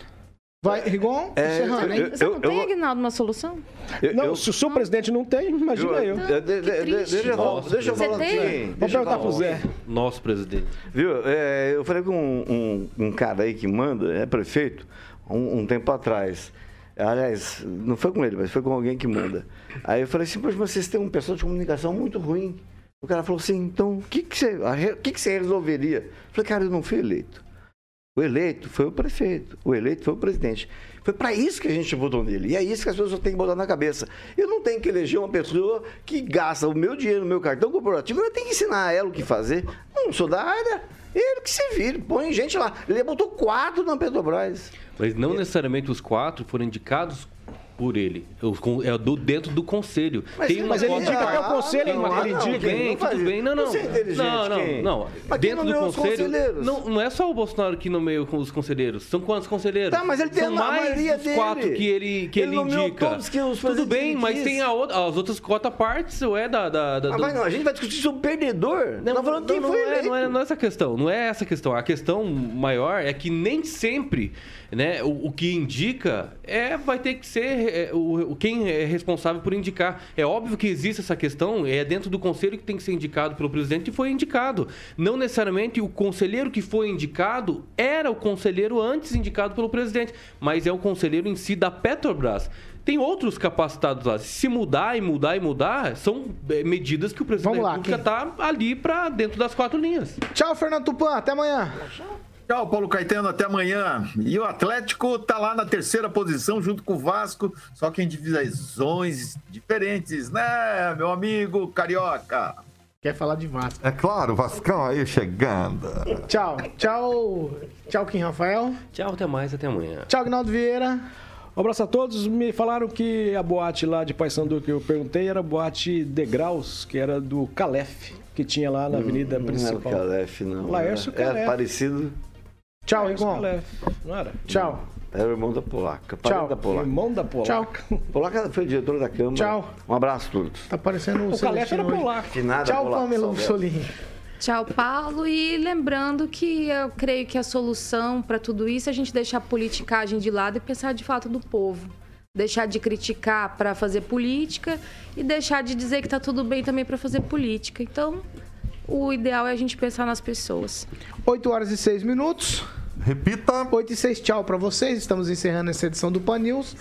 Vai, Rigon, É, encerrando, hein? eu- Você não tem, eu- Aguinaldo, uma solução? Eu- Não, eu- se o seu presidente não tem, imagina eu. eu- de- de- de- triste. deixa eu falar- Nossa, deixa eu Você falar assim, eu perguntar pro Zé. Nosso presidente. Viu? É, eu falei com um, um- um cara aí que manda, é prefeito, um, um tempo atrás. Aliás, não foi com ele, mas foi com alguém que manda. Aí eu falei assim, pois vocês têm um pessoal de comunicação muito ruim. O cara falou assim, então o que, que, você, que, que você resolveria? Eu falei, cara, eu não fui eleito. O eleito foi o prefeito, o eleito foi o presidente. Foi para isso que a gente votou nele. E é isso que as pessoas têm que botar na cabeça. Eu não tenho que eleger uma pessoa que gasta o meu dinheiro no meu cartão corporativo. Eu tenho que ensinar a ela o que fazer. Não sou da área. Ele que se vire, põe gente lá. Ele botou quatro na Petrobras. Mas não necessariamente os quatro foram indicados por ele. Os con- É do, dentro do conselho. Mas, Tem uma mas ele cota- indica até o conselho, não, mas ele não, indica. Tudo bem, não tudo bem. Não, não. É não, não, não. Mas quem Dentro do os conselho. Não, não é só o Bolsonaro que nomeia os conselheiros. São quantos conselheiros? Tá, mas ele tem São mais maioria dos dele. quatro que ele, que Ele ele, indica. que os Tudo bem, mas quis. tem outra, as outras quatro partes, ou é da. da, da Ah, do- mas não, a gente vai discutir sobre o perdedor. Não, falando quem não, foi não é, não, é, não é essa questão, não é essa questão. A questão maior é que nem sempre né, o, o que indica é, vai ter que ser é, o, quem é responsável por indicar. É óbvio que existe essa questão, é dentro do conselho que tem que ser indicado pelo presidente e foi indicado. Não necessariamente o conselheiro que foi indicado era o conselheiro antes indicado pelo presidente, mas é o conselheiro em si da Petrobras. Tem outros capacitados lá. Se mudar e mudar e mudar, são é, medidas que o presidente da República está ali para dentro das quatro linhas. Tchau, Fernando Tupan. Até amanhã. Tchau, Paulo Caetano, até amanhã. E o Atlético tá lá na terceira posição junto com o Vasco, só que em divisões diferentes, né, meu amigo carioca? Quer falar de Vasco. É claro, Vascão aí chegando. Tchau. Tchau. Tchau, Kim Rafael. Tchau, até mais, até amanhã. Tchau, Agnaldo Vieira. Um abraço a todos. Me falaram que a boate lá de Paysandu que eu perguntei era a boate Degraus, que era do Calef, que tinha lá na avenida Não era o principal. Calef, não. Laércio Era, era Calef. parecido. Tchau, Rigon. Calef, não era? Tchau. Era o irmão da Polaca. Tchau. Da Polaca. Irmão da Polaca. Tchau. Polaca foi diretor da Câmara. Tchau. Um abraço a todos. Tá parecendo o O Calef era polaco. Que nada, Tchau, Pamela. Solim. Tchau, Paulo. E lembrando que eu creio que a solução para tudo isso é a gente deixar a politicagem de lado e pensar de fato no povo. Deixar de criticar para fazer política e deixar de dizer que tá tudo bem também para fazer política. Então, o ideal é a gente pensar nas pessoas. 8 horas e 6 minutos. Repita. 8 e 6, tchau pra vocês. Estamos encerrando essa edição do Pan News.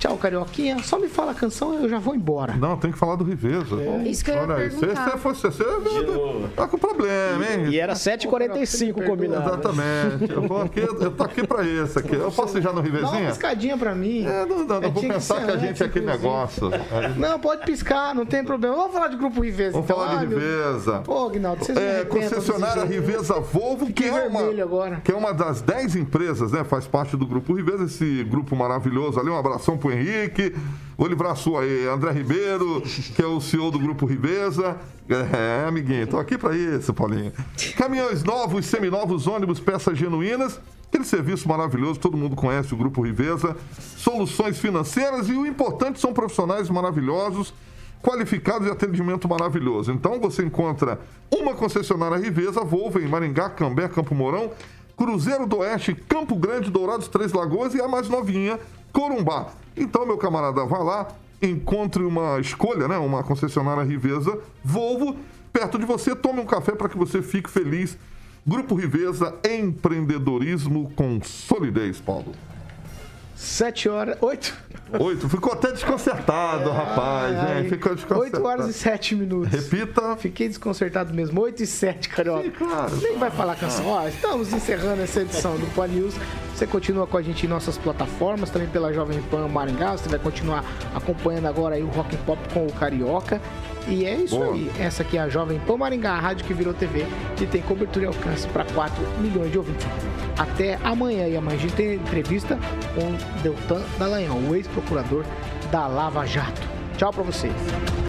Tchau, Carioquinha. Só me fala a canção e eu já vou embora. Não, tem que falar do Riveza. Isso que eu ia Olha aí, você, perguntar. você, você, você tá com problema, hein? E era 7h45 combinado. Exatamente. Eu, vou aqui, eu tô aqui pra isso. Aqui. Eu posso ir já no Dá uma Rivezinha? piscadinha pra mim. É, não, não, não vou tinha que pensar ser que a gente é aquele negócio. Não, pode piscar, não tem problema. Vamos falar de Grupo Riveza. Vamos então. falar de Ah, meu- Riveza. Pô, Guinaldo, vocês me É, concessionária. Riveza Volvo, que é, uma, agora. que é uma das 10 empresas, né? Faz parte do Grupo Riveza, esse grupo maravilhoso ali. Um abração pro Henrique. Vou livrar a sua aí, André Ribeiro, que é o CEO do Grupo Riveza. É, amiguinho, tô aqui pra isso, Paulinho. Caminhões novos, seminovos, ônibus, peças genuínas. Aquele serviço maravilhoso, todo mundo conhece o Grupo Riveza. Soluções financeiras e o importante são profissionais maravilhosos qualificados e atendimento maravilhoso. Então você encontra uma concessionária Riveza, Volvo em Maringá, Cambé, Campo Mourão, Cruzeiro do Oeste, Campo Grande, Dourados, Três Lagoas e a mais novinha, Corumbá. Então, meu camarada, vá lá, encontre uma escolha, né? Uma concessionária Riveza, Volvo, perto de você, tome um café para que você fique feliz. Grupo Riveza, empreendedorismo com solidez, Paulo. 7 horas. 8. Oito, ficou até desconcertado, rapaz, hein? Ficou 8 desconcertado. horas e 7 minutos. Repita. Fiquei desconcertado mesmo. 8 e 7, Carioca. Sim, claro. Nem vai falar canção. Ó, estamos encerrando essa edição do Pan News. Você continua com a gente em nossas plataformas, também pela Jovem Pan Maringá. Você vai continuar acompanhando agora aí o Rock and Pop com o Carioca. E é isso Boa. aí. Essa aqui é a Jovem Pan Maringá, a rádio que virou TV, que tem cobertura e alcance para 4 milhões de ouvintes. Até amanhã. E amanhã a gente tem entrevista com Deltan Dallagnol, o ex-procurador da Lava Jato. Tchau para vocês.